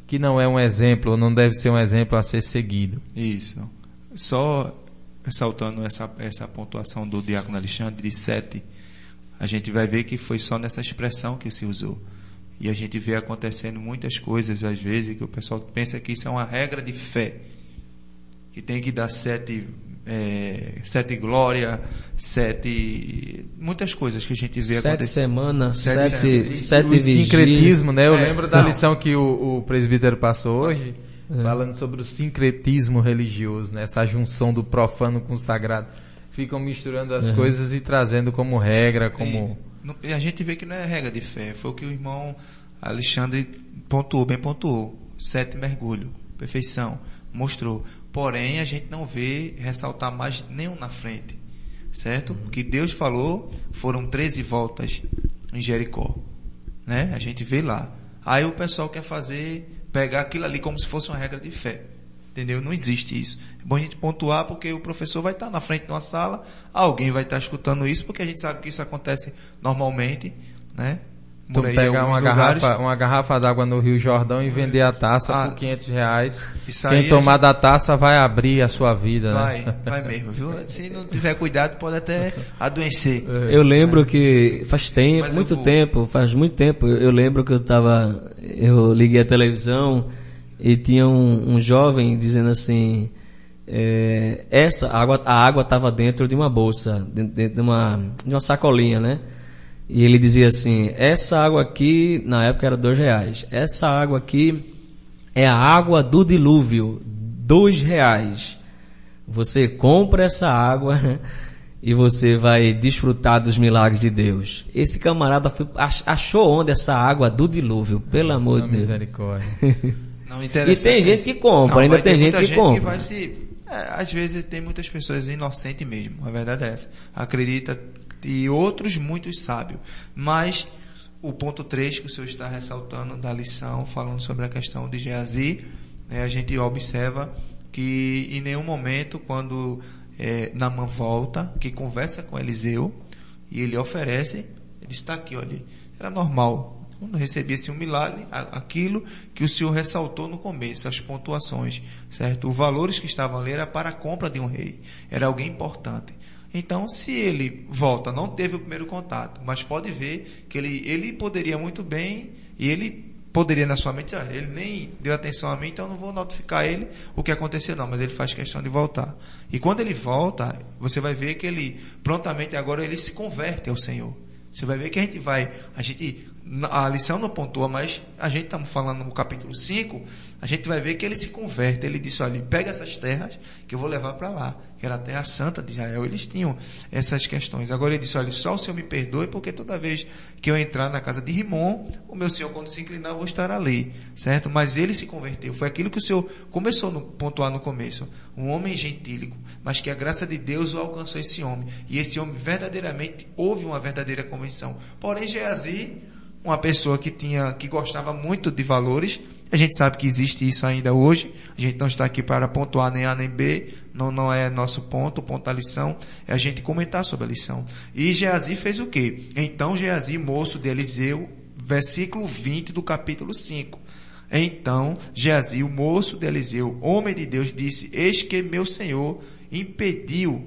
que não é um exemplo, não deve ser um exemplo a ser seguido. Isso. Só ressaltando essa, essa pontuação do diácono Alexandre de sete, a gente vai ver que foi só nessa expressão que se usou. E a gente vê acontecendo muitas coisas, às vezes, que o pessoal pensa que isso é uma regra de fé. Que tem que dar sete, é, sete glória, sete, muitas coisas que a gente vê sete semanas, sete, sete, sete o sincretismo, né? Eu É, lembro da não. lição que o, o presbítero passou hoje, falando sobre o sincretismo religioso, né? Essa junção do profano com o sagrado. Ficam misturando as coisas e trazendo como regra, como... E a gente vê que não é regra de fé. Foi o que o irmão Alexandre pontuou, bem pontuou. Sete mergulho, perfeição, mostrou. Porém, a gente não vê ressaltar mais nenhum na frente. Certo? O que Deus falou foram 13 voltas em Jericó. Né? A gente vê lá. Aí o pessoal quer fazer, pegar aquilo ali como se fosse uma regra de fé. Entendeu? Não existe isso. É bom a gente pontuar porque o professor vai estar na frente de uma sala, alguém vai estar escutando isso, porque a gente sabe que isso acontece normalmente, né? Tu pegar uma lugares. garrafa, uma garrafa d'água no Rio Jordão e vender a taça Ah, por 500 reais. isso aí Quem a tomar gente- da taça vai abrir a sua vida, Vai, né? vai mesmo, viu? Se não tiver cuidado, pode até adoecer. Eu lembro que faz tempo, Mas muito vou- tempo, faz muito tempo, eu eu lembro que eu tava, eu liguei a televisão e tinha um, um jovem dizendo assim, é, essa água, a água estava dentro de uma bolsa, dentro, dentro de, uma, de uma sacolinha, né? E ele dizia assim, essa água aqui, na época era dois reais, essa água aqui é a água do dilúvio, dois reais. Você compra essa água e você vai desfrutar dos milagres de Deus. Esse camarada foi- ach- achou onde essa água do dilúvio, pelo amor de Deus. Misericórdia. Não, E tem gente que compra, Não, ainda tem gente que gente compra. vai se... é, às vezes tem muitas pessoas inocentes mesmo, a verdade é essa. Acredita e outros muitos sábios. Mas o ponto 3 que o senhor está ressaltando da lição, falando sobre a questão de Geazi, né, a gente observa que em nenhum momento, quando é, volta, que conversa com Eliseu, e ele oferece, ele está aqui, olha, era normal. Quando recebia assim, um milagre, aquilo que o Senhor ressaltou no começo, as pontuações, certo? Os valores que estavam ali era para a compra de um rei, era alguém importante. Então, se ele volta, não teve o primeiro contato, mas pode ver que ele, ele poderia muito bem, e ele poderia na sua mente, ah, ele nem deu atenção a mim, então não vou notificar ele o que aconteceu não, mas ele faz questão de voltar. E quando ele volta, você vai ver que ele prontamente agora ele se converte ao Senhor. Você vai ver que a gente vai, a gente, a lição não pontua, mas a gente estamos falando no capítulo 5, a gente vai ver que ele se converte, ele disse, olha, pega essas terras que eu vou levar para lá, que era a terra santa de Israel, eles tinham essas questões. Agora ele disse, olha, só o Senhor me perdoe, porque toda vez que eu entrar na casa de Rimon, o meu Senhor quando se inclinar eu vou estar ali, certo? Mas ele se converteu, foi aquilo que o Senhor começou a pontuar no começo, um homem gentílico, mas que a graça de Deus o alcançou esse homem, e esse homem verdadeiramente houve uma verdadeira convenção. Porém, Geazi, uma pessoa que tinha, que gostava muito de valores, a gente sabe que existe isso ainda hoje, a gente não está aqui para pontuar nem A nem B, não, não é nosso ponto, o ponto da lição é a gente comentar sobre a lição. E Geazi fez o quê? Então Geazi, moço de Eliseu, versículo 20 do capítulo 5. Então Geazi, o moço de Eliseu, homem de Deus, disse, eis que meu senhor impediu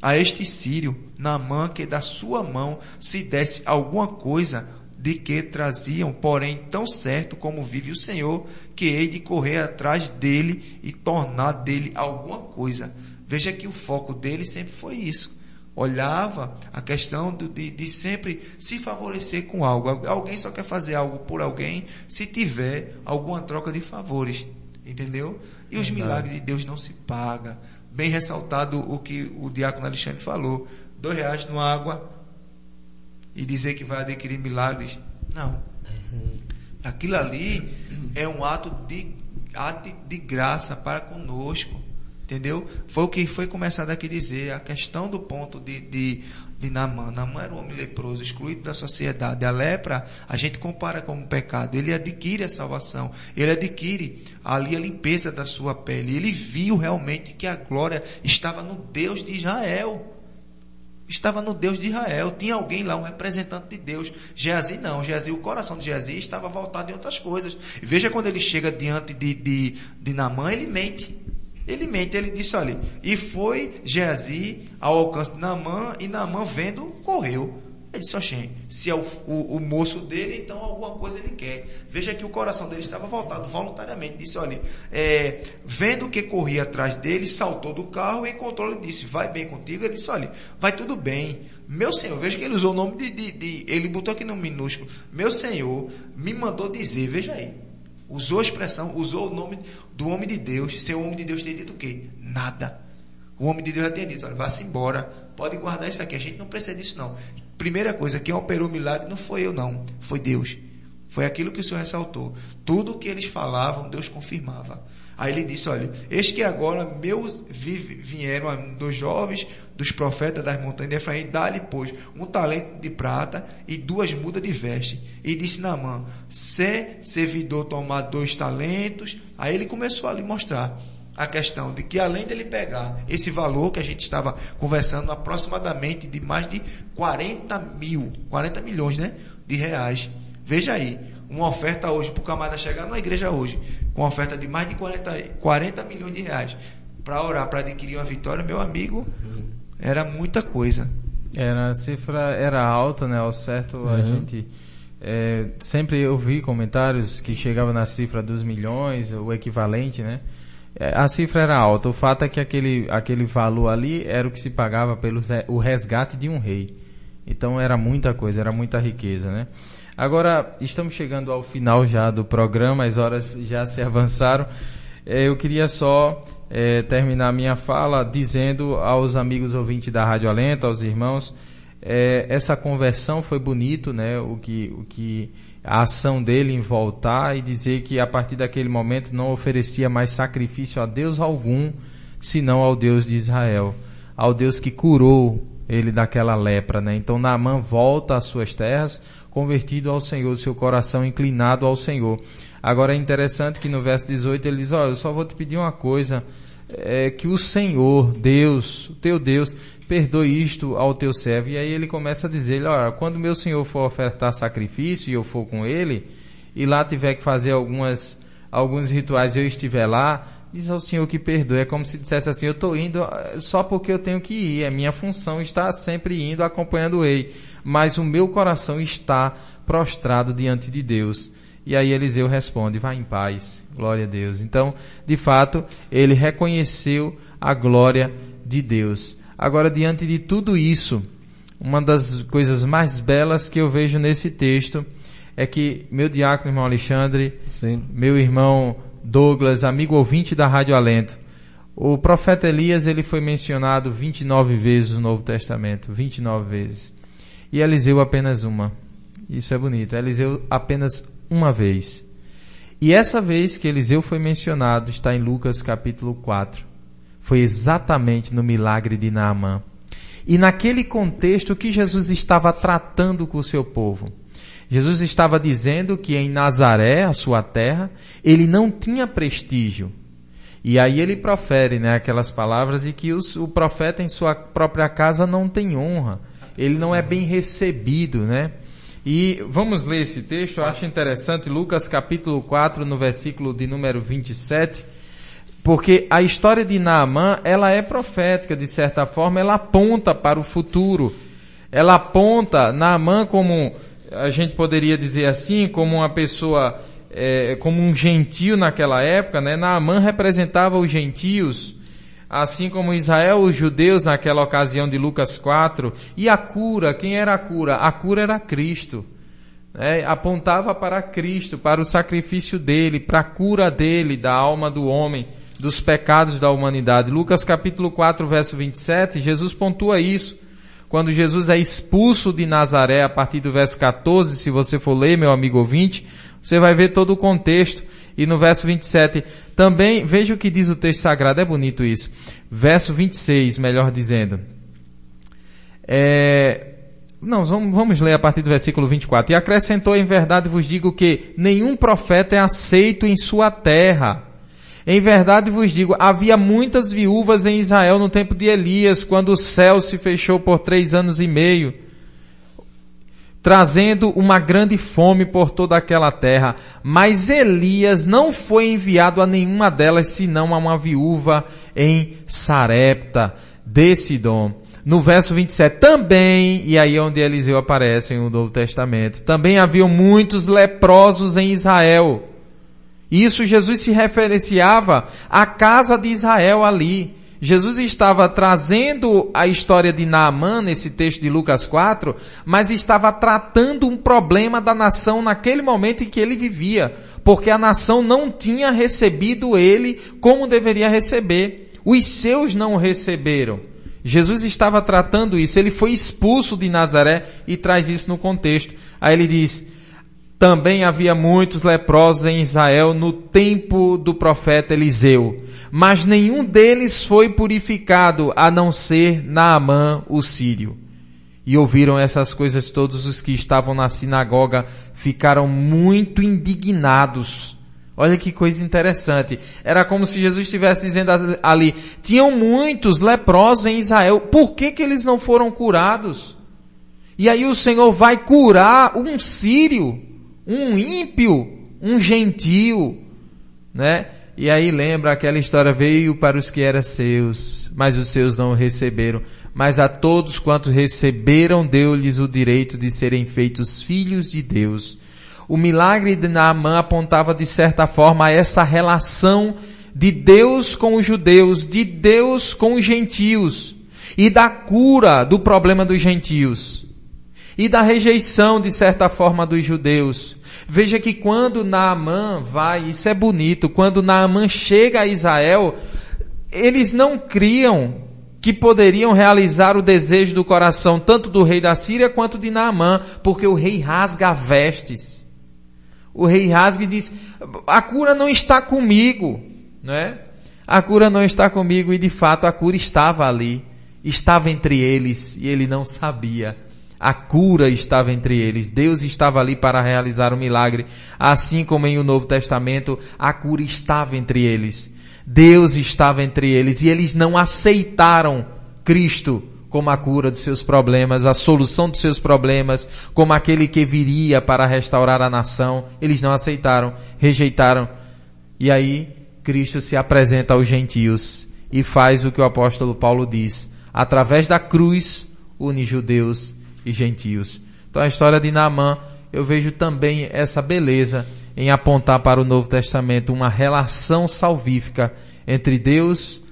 a este sírio, Naamã, que da sua mão se desse alguma coisa de que traziam, porém tão certo como vive o Senhor, que hei de correr atrás dele e tornar dele alguma coisa. Veja que o foco dele sempre foi isso. Olhava a questão de, de sempre se favorecer com algo. Al- Alguém só quer fazer algo por alguém se tiver alguma troca de favores. Entendeu? E os milagres de Deus não se pagam. Bem ressaltado o que o diácono Alexandre falou. Dois reais numa água e dizer que vai adquirir milagres. Não. Aquilo ali é um ato de, ato de graça para conosco. Entendeu? Foi o que foi começado aqui dizer, a questão do ponto de, de, de Namã. Namã era um homem leproso, excluído da sociedade. A lepra, a gente compara como pecado. Ele adquire a salvação. Ele adquire ali a limpeza da sua pele. Ele viu realmente que a glória estava no Deus de Israel estava no Deus de Israel. Tinha alguém lá, um representante de Deus. Geazi não. Geazi, o coração de Geazi estava voltado em outras coisas. Veja quando ele chega diante de, de, de Namã, ele mente. Ele mente, ele disse, olha, e foi Geazi ao alcance de Namã, e Namã vendo, correu. Ele disse, oxê, se é o, o, o, moço dele, então alguma coisa ele quer. Veja que o coração dele estava voltado voluntariamente. Disse, olha, é, vendo que corria atrás dele, saltou do carro e encontrou ele disse, vai bem contigo? Ele disse, olha, vai tudo bem. Meu Senhor, veja que ele usou o nome de, de, de ele botou aqui no minúsculo. Meu Senhor me mandou dizer, veja aí. Usou a expressão, usou o nome do homem de Deus. Seu homem de Deus tem dito o quê? Nada. O homem de Deus já tinha dito, olha, vá-se embora, pode guardar isso aqui, a gente não precisa disso não. Primeira coisa, quem operou o milagre não foi eu não, foi Deus. Foi aquilo que o Senhor ressaltou. Tudo o que eles falavam, Deus confirmava. Aí ele disse, olha, eis que agora meus vieram dos jovens, dos profetas das montanhas de Efraim, dá-lhe, pois, um talento de prata e duas mudas de veste. E disse Naamã, se servidor tomar dois talentos, aí ele começou a lhe mostrar a questão de que além dele pegar esse valor que a gente estava conversando, aproximadamente de mais de 40 mil, 40 milhões, né, de reais. Veja aí, uma oferta hoje para o camarada chegar na igreja hoje, com uma oferta de mais de 40, 40 milhões de reais, para orar, para adquirir uma vitória, meu amigo, era muita coisa. Era, a cifra era alta, né, ao certo uhum. a gente... É, sempre eu vi comentários que chegavam na cifra dos milhões, o equivalente, né? É, a cifra era alta. O fato é que aquele, aquele valor ali era o que se pagava pelo o resgate de um rei. Então era muita coisa, era muita riqueza, né? Agora, estamos chegando ao final já do programa, as horas já se avançaram. É, eu queria só é, terminar minha fala dizendo aos amigos ouvintes da Rádio Alento, aos irmãos, é, essa conversão foi bonito, né? O que, o que a ação dele em voltar e dizer que a partir daquele momento não oferecia mais sacrifício a Deus algum, senão ao Deus de Israel, ao Deus que curou ele daquela lepra, né? Então Naamã volta às suas terras, convertido ao Senhor, seu coração inclinado ao Senhor. Agora é interessante que no verso 18 ele diz, olha, eu só vou te pedir uma coisa, é que o Senhor, Deus, o teu Deus, perdoe isto ao teu servo. E aí ele começa a dizer, olha, quando meu senhor for ofertar sacrifício e eu for com ele, e lá tiver que fazer algumas, alguns rituais e eu estiver lá, diz ao senhor que perdoe. É como se dissesse assim, eu estou indo eh, só porque eu tenho que ir, é minha função estar sempre indo acompanhando o rei. Mas o meu coração está prostrado diante de Deus. E aí Eliseu responde, vá em paz, glória a Deus. Então, de fato, ele reconheceu a glória de Deus. Agora, diante de tudo isso, uma das coisas mais belas que eu vejo nesse texto é que meu diácono, irmão Alexandre, Sim. meu irmão Douglas, amigo ouvinte da Rádio Alento, o profeta Elias ele foi mencionado 29 vezes no Novo Testamento, 29 vezes. E Eliseu apenas uma. Isso é bonito. Eliseu apenas uma vez. E essa vez que Eliseu foi mencionado está em Lucas capítulo 4 foi exatamente no milagre de Naamã. E naquele contexto que Jesus estava tratando com o seu povo. Jesus estava dizendo que em Nazaré, a sua terra, ele não tinha prestígio. E aí ele profere né, aquelas palavras de que os, o profeta em sua própria casa não tem honra. Ele não é bem recebido, né? E vamos ler esse texto, eu acho interessante, Lucas capítulo 4, no versículo de número 27. Porque a história de Naamã, ela é profética, de certa forma, ela aponta para o futuro. Ela aponta Naamã como, a gente poderia dizer assim, como uma pessoa, é, como um gentio naquela época, né? Naamã representava os gentios, assim como Israel, os judeus naquela ocasião de Lucas 4. E a cura, quem era a cura? A cura era Cristo. É, apontava para Cristo, para o sacrifício dele, para a cura dele, da alma do homem dos pecados da humanidade. Lucas capítulo 4, verso 27, Jesus pontua isso. Quando Jesus é expulso de Nazaré, a partir do verso 14, se você for ler, meu amigo ouvinte, você vai ver todo o contexto. E no verso 27 também, veja o que diz o texto sagrado, é bonito isso. Verso 26, melhor dizendo. É, não, vamos ler a partir do versículo 24. E acrescentou em verdade vos digo que nenhum profeta é aceito em sua terra. Em verdade vos digo, havia muitas viúvas em Israel no tempo de Elias, quando o céu se fechou por três anos e meio, trazendo uma grande fome por toda aquela terra. Mas Elias não foi enviado a nenhuma delas, senão a uma viúva em Sarepta, de Sidom. No verso 27 também, e aí é onde Eliseu aparece no Novo Testamento, também haviam muitos leprosos em Israel. Isso Jesus se referenciava à casa de Israel ali. Jesus estava trazendo a história de Naamã nesse texto de Lucas 4, mas estava tratando um problema da nação naquele momento em que ele vivia, porque a nação não tinha recebido ele como deveria receber. Os seus não o receberam. Jesus estava tratando isso, ele foi expulso de Nazaré e traz isso no contexto. Aí ele diz, também havia muitos leprosos em Israel no tempo do profeta Eliseu, mas nenhum deles foi purificado a não ser Naamã o sírio. E ouviram essas coisas todos os que estavam na sinagoga ficaram muito indignados Olha que coisa interessante. Era como se Jesus estivesse dizendo ali, tinham muitos leprosos em Israel, por que que eles não foram curados? E aí o Senhor vai curar um sírio, um ímpio, um gentio, né? E aí lembra aquela história, veio para os que eram seus, mas os seus não receberam. Mas a todos quantos receberam, deu-lhes o direito de serem feitos filhos de Deus o milagre de Naamã apontava de certa forma essa relação de Deus com os judeus, de Deus com os gentios, e da cura do problema dos gentios, e da rejeição de certa forma dos judeus. Veja que quando Naamã vai, isso é bonito, quando Naamã chega a Israel, eles não criam que poderiam realizar o desejo do coração tanto do rei da Síria quanto de Naamã, porque o rei rasga vestes. O rei rasga e diz, a cura não está comigo, né? A cura não está comigo e de fato a cura estava ali, estava entre eles e ele não sabia. A cura estava entre eles. Deus estava ali para realizar o milagre, assim como em o Novo Testamento, a cura estava entre eles. Deus estava entre eles e eles não aceitaram Cristo como a cura dos seus problemas, a solução dos seus problemas, como aquele que viria para restaurar a nação. Eles não aceitaram, rejeitaram. E aí, Cristo se apresenta aos gentios e faz o que o apóstolo Paulo diz. Através da cruz, une judeus e gentios. Então a história de Naamã, eu vejo também essa beleza em apontar para o Novo Testamento uma relação salvífica entre Deus,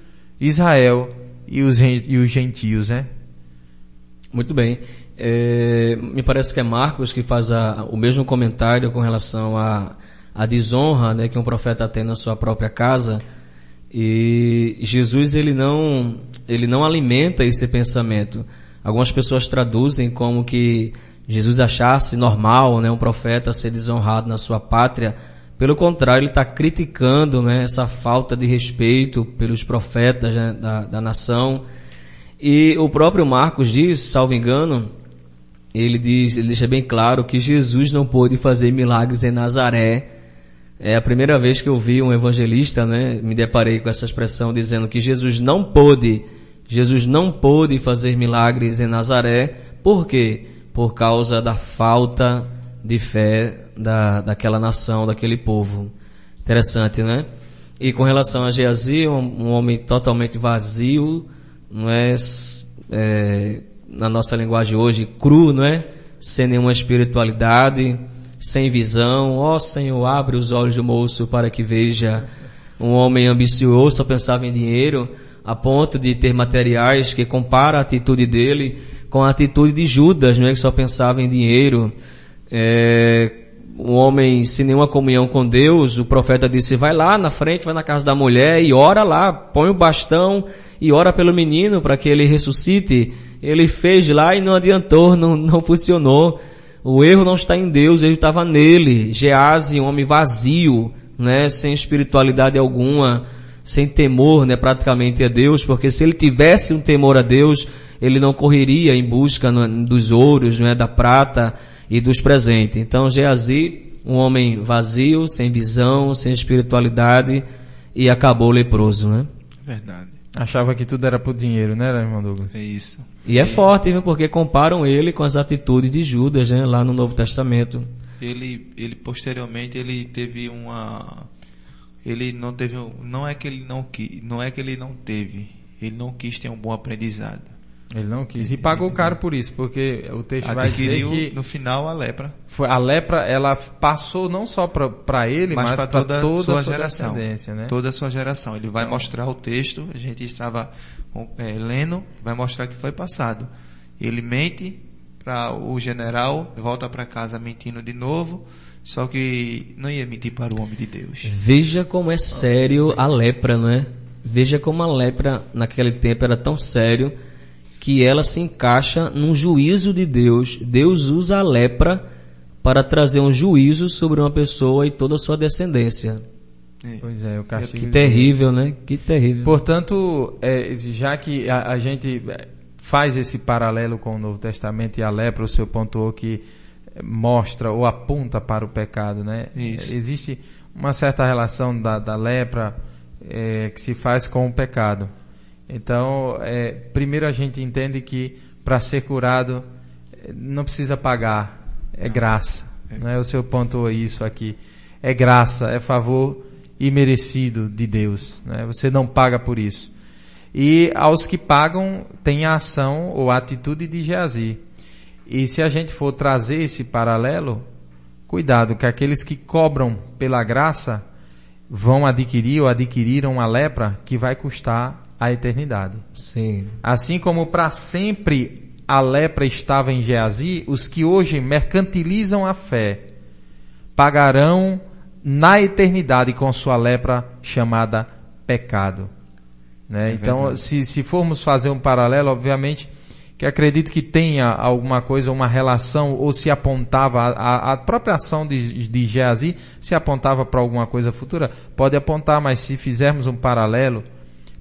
Israel e os, e os gentios, né? Muito bem. É, me parece que é Marcos que faz a, o mesmo comentário com relação à a, a, desonra né, que um profeta tem na sua própria casa. E Jesus ele não, ele não alimenta esse pensamento. Algumas pessoas traduzem como que Jesus achasse normal né, um profeta ser desonrado na sua pátria. Pelo contrário, ele está criticando né, essa falta de respeito pelos profetas né, da, da nação. E o próprio Marcos diz, salvo engano, ele diz, ele deixa bem claro que Jesus não pôde fazer milagres em Nazaré. É a primeira vez que eu vi um evangelista, né, me deparei com essa expressão dizendo que Jesus não pôde, Jesus não pôde fazer milagres em Nazaré. Por quê? Por causa da falta de fé da, daquela nação, daquele povo. Interessante, né? E com relação a Geazi, um, um homem totalmente vazio, não é, é, na nossa linguagem hoje, cru, não é? Sem nenhuma espiritualidade, sem visão. Ó oh, Senhor, abre os olhos do moço para que veja um homem ambicioso, só pensava em dinheiro, a ponto de ter materiais que compara a atitude dele com a atitude de Judas, não é? Que só pensava em dinheiro. É, um homem sem nenhuma comunhão com Deus, o profeta disse, vai lá na frente, vai na casa da mulher e ora lá, põe o bastão e ora pelo menino para que ele ressuscite. Ele fez lá e não adiantou, não, não funcionou. O erro não está em Deus, ele estava nele. Gease, um homem vazio, né, sem espiritualidade alguma, sem temor, né, praticamente a Deus, porque se ele tivesse um temor a Deus, ele não correria em busca no, dos ouros, né, da prata e dos presentes. Então Geazi, um homem vazio, sem visão, sem espiritualidade, e acabou leproso, né? Verdade. Achava que tudo era por dinheiro, né, irmão Douglas? É isso. E é forte, viu, porque comparam ele com as atitudes de Judas, né, lá no Novo Testamento. Ele, ele posteriormente ele teve uma, ele não teve, não é que ele não quis, não é que ele não teve, ele não quis ter um bom aprendizado. Ele não quis. E pagou caro por isso, porque o texto vai dizer Adquiriu que no final a lepra, foi, a lepra, ela passou não só para ele, mas, mas para toda, toda, a sua a sua geração, né? toda a sua geração. Ele vai mostrar o texto. A gente estava é, lendo, vai mostrar que foi passado. Ele mente para o general, volta para casa mentindo de novo. Só que não ia mentir para o homem de Deus. Veja como é sério a lepra, não é? Veja como a lepra naquele tempo era tão sério que ela se encaixa num juízo de Deus. Deus usa a lepra para trazer um juízo sobre uma pessoa e toda a sua descendência. Pois é, o castigo. Que terrível, né? Que terrível. Portanto, é, já que a, a gente é, faz esse paralelo com o Novo Testamento e a lepra, o seu pontuou que mostra ou aponta para o pecado, né? Isso. Existe uma certa relação da, da lepra é, que se faz com o pecado. Então, é, primeiro a gente entende que para ser curado é, não precisa pagar, é graça. Né? O seu pontuou isso aqui. É graça, é favor imerecido de Deus. Né? Você não paga por isso. E aos que pagam tem a ação ou a atitude de Geazi. E se a gente for trazer esse paralelo, cuidado que aqueles que cobram pela graça vão adquirir ou adquiriram a lepra que vai custar a eternidade. Sim. Assim como para sempre a lepra estava em Geazi, os que hoje mercantilizam a fé pagarão na eternidade com sua lepra chamada pecado. Né? então, se, se formos fazer um paralelo, obviamente, que acredito que tenha alguma coisa, uma relação, ou se apontava, a, a própria ação de, de Geazi se apontava para alguma coisa futura, pode apontar, mas se fizermos um paralelo,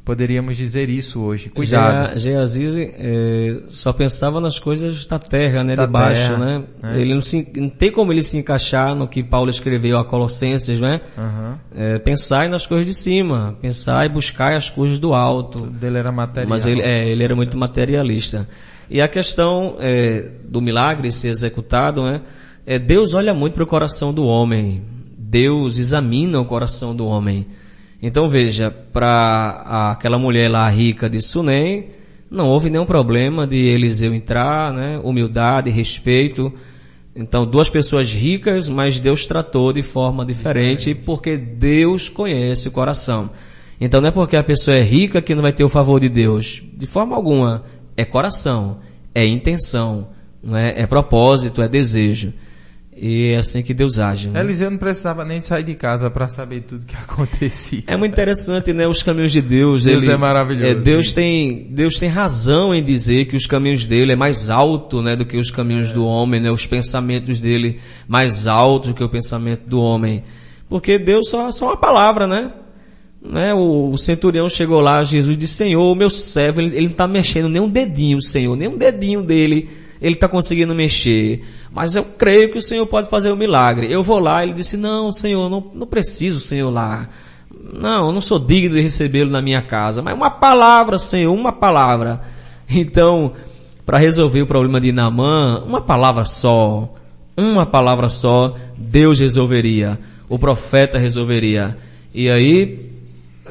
poderíamos dizer isso hoje. Cuidado. Ge- Geazi eh, só pensava nas coisas da terra, né? Da de baixo, terra, né? né? Ele não, se, não tem como ele se encaixar no que Paulo escreveu a Colossenses, né? Aham. Eh, pensar nas coisas de cima, pensar e buscar as coisas do alto. Tudo dele era material. Mas ele, é, ele era muito materialista. E a questão é, do milagre ser executado, né? É, Deus olha muito para o coração do homem. Deus examina o coração do homem. Então veja, para aquela mulher lá rica de Sunem, não houve nenhum problema de Eliseu entrar, né? Humildade, respeito. Então, duas pessoas ricas, mas Deus tratou de forma diferente, porque Deus conhece o coração. Então, não é porque a pessoa é rica que não vai ter o favor de Deus. De forma alguma. É coração, é intenção, não é, é propósito, é desejo. E é assim que Deus age. né? Eliseu não precisava nem sair de casa para saber tudo que acontecia. É muito interessante, né? Os caminhos de Deus. Deus ele, é maravilhoso. é, Deus tem, Deus tem razão em dizer que os caminhos dele é mais alto, né, do que os caminhos do homem, né? Os pensamentos dele mais altos do que o pensamento do homem. Porque Deus só, só uma palavra, né? Né? O, o centurião chegou lá, Jesus disse, Senhor, meu servo, ele, ele não está mexendo nem um dedinho, Senhor, nem um dedinho dele, ele está conseguindo mexer. Mas eu creio que o Senhor pode fazer o milagre. Eu vou lá, ele disse, não, Senhor, não, não preciso, Senhor, lá. Não, não sou digno de recebê-lo na minha casa. Mas uma palavra, Senhor, uma palavra. Então, para resolver o problema de Naamã, uma palavra só, uma palavra só, Deus resolveria. O profeta resolveria. E aí,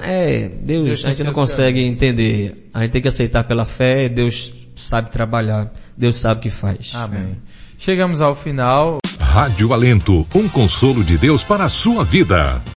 é, Deus, Deus a gente não consegue entender. A gente tem que aceitar pela fé, Deus sabe trabalhar, Deus sabe o que faz. Amém. Chegamos ao final. Rádio Alento, um consolo de Deus para a sua vida.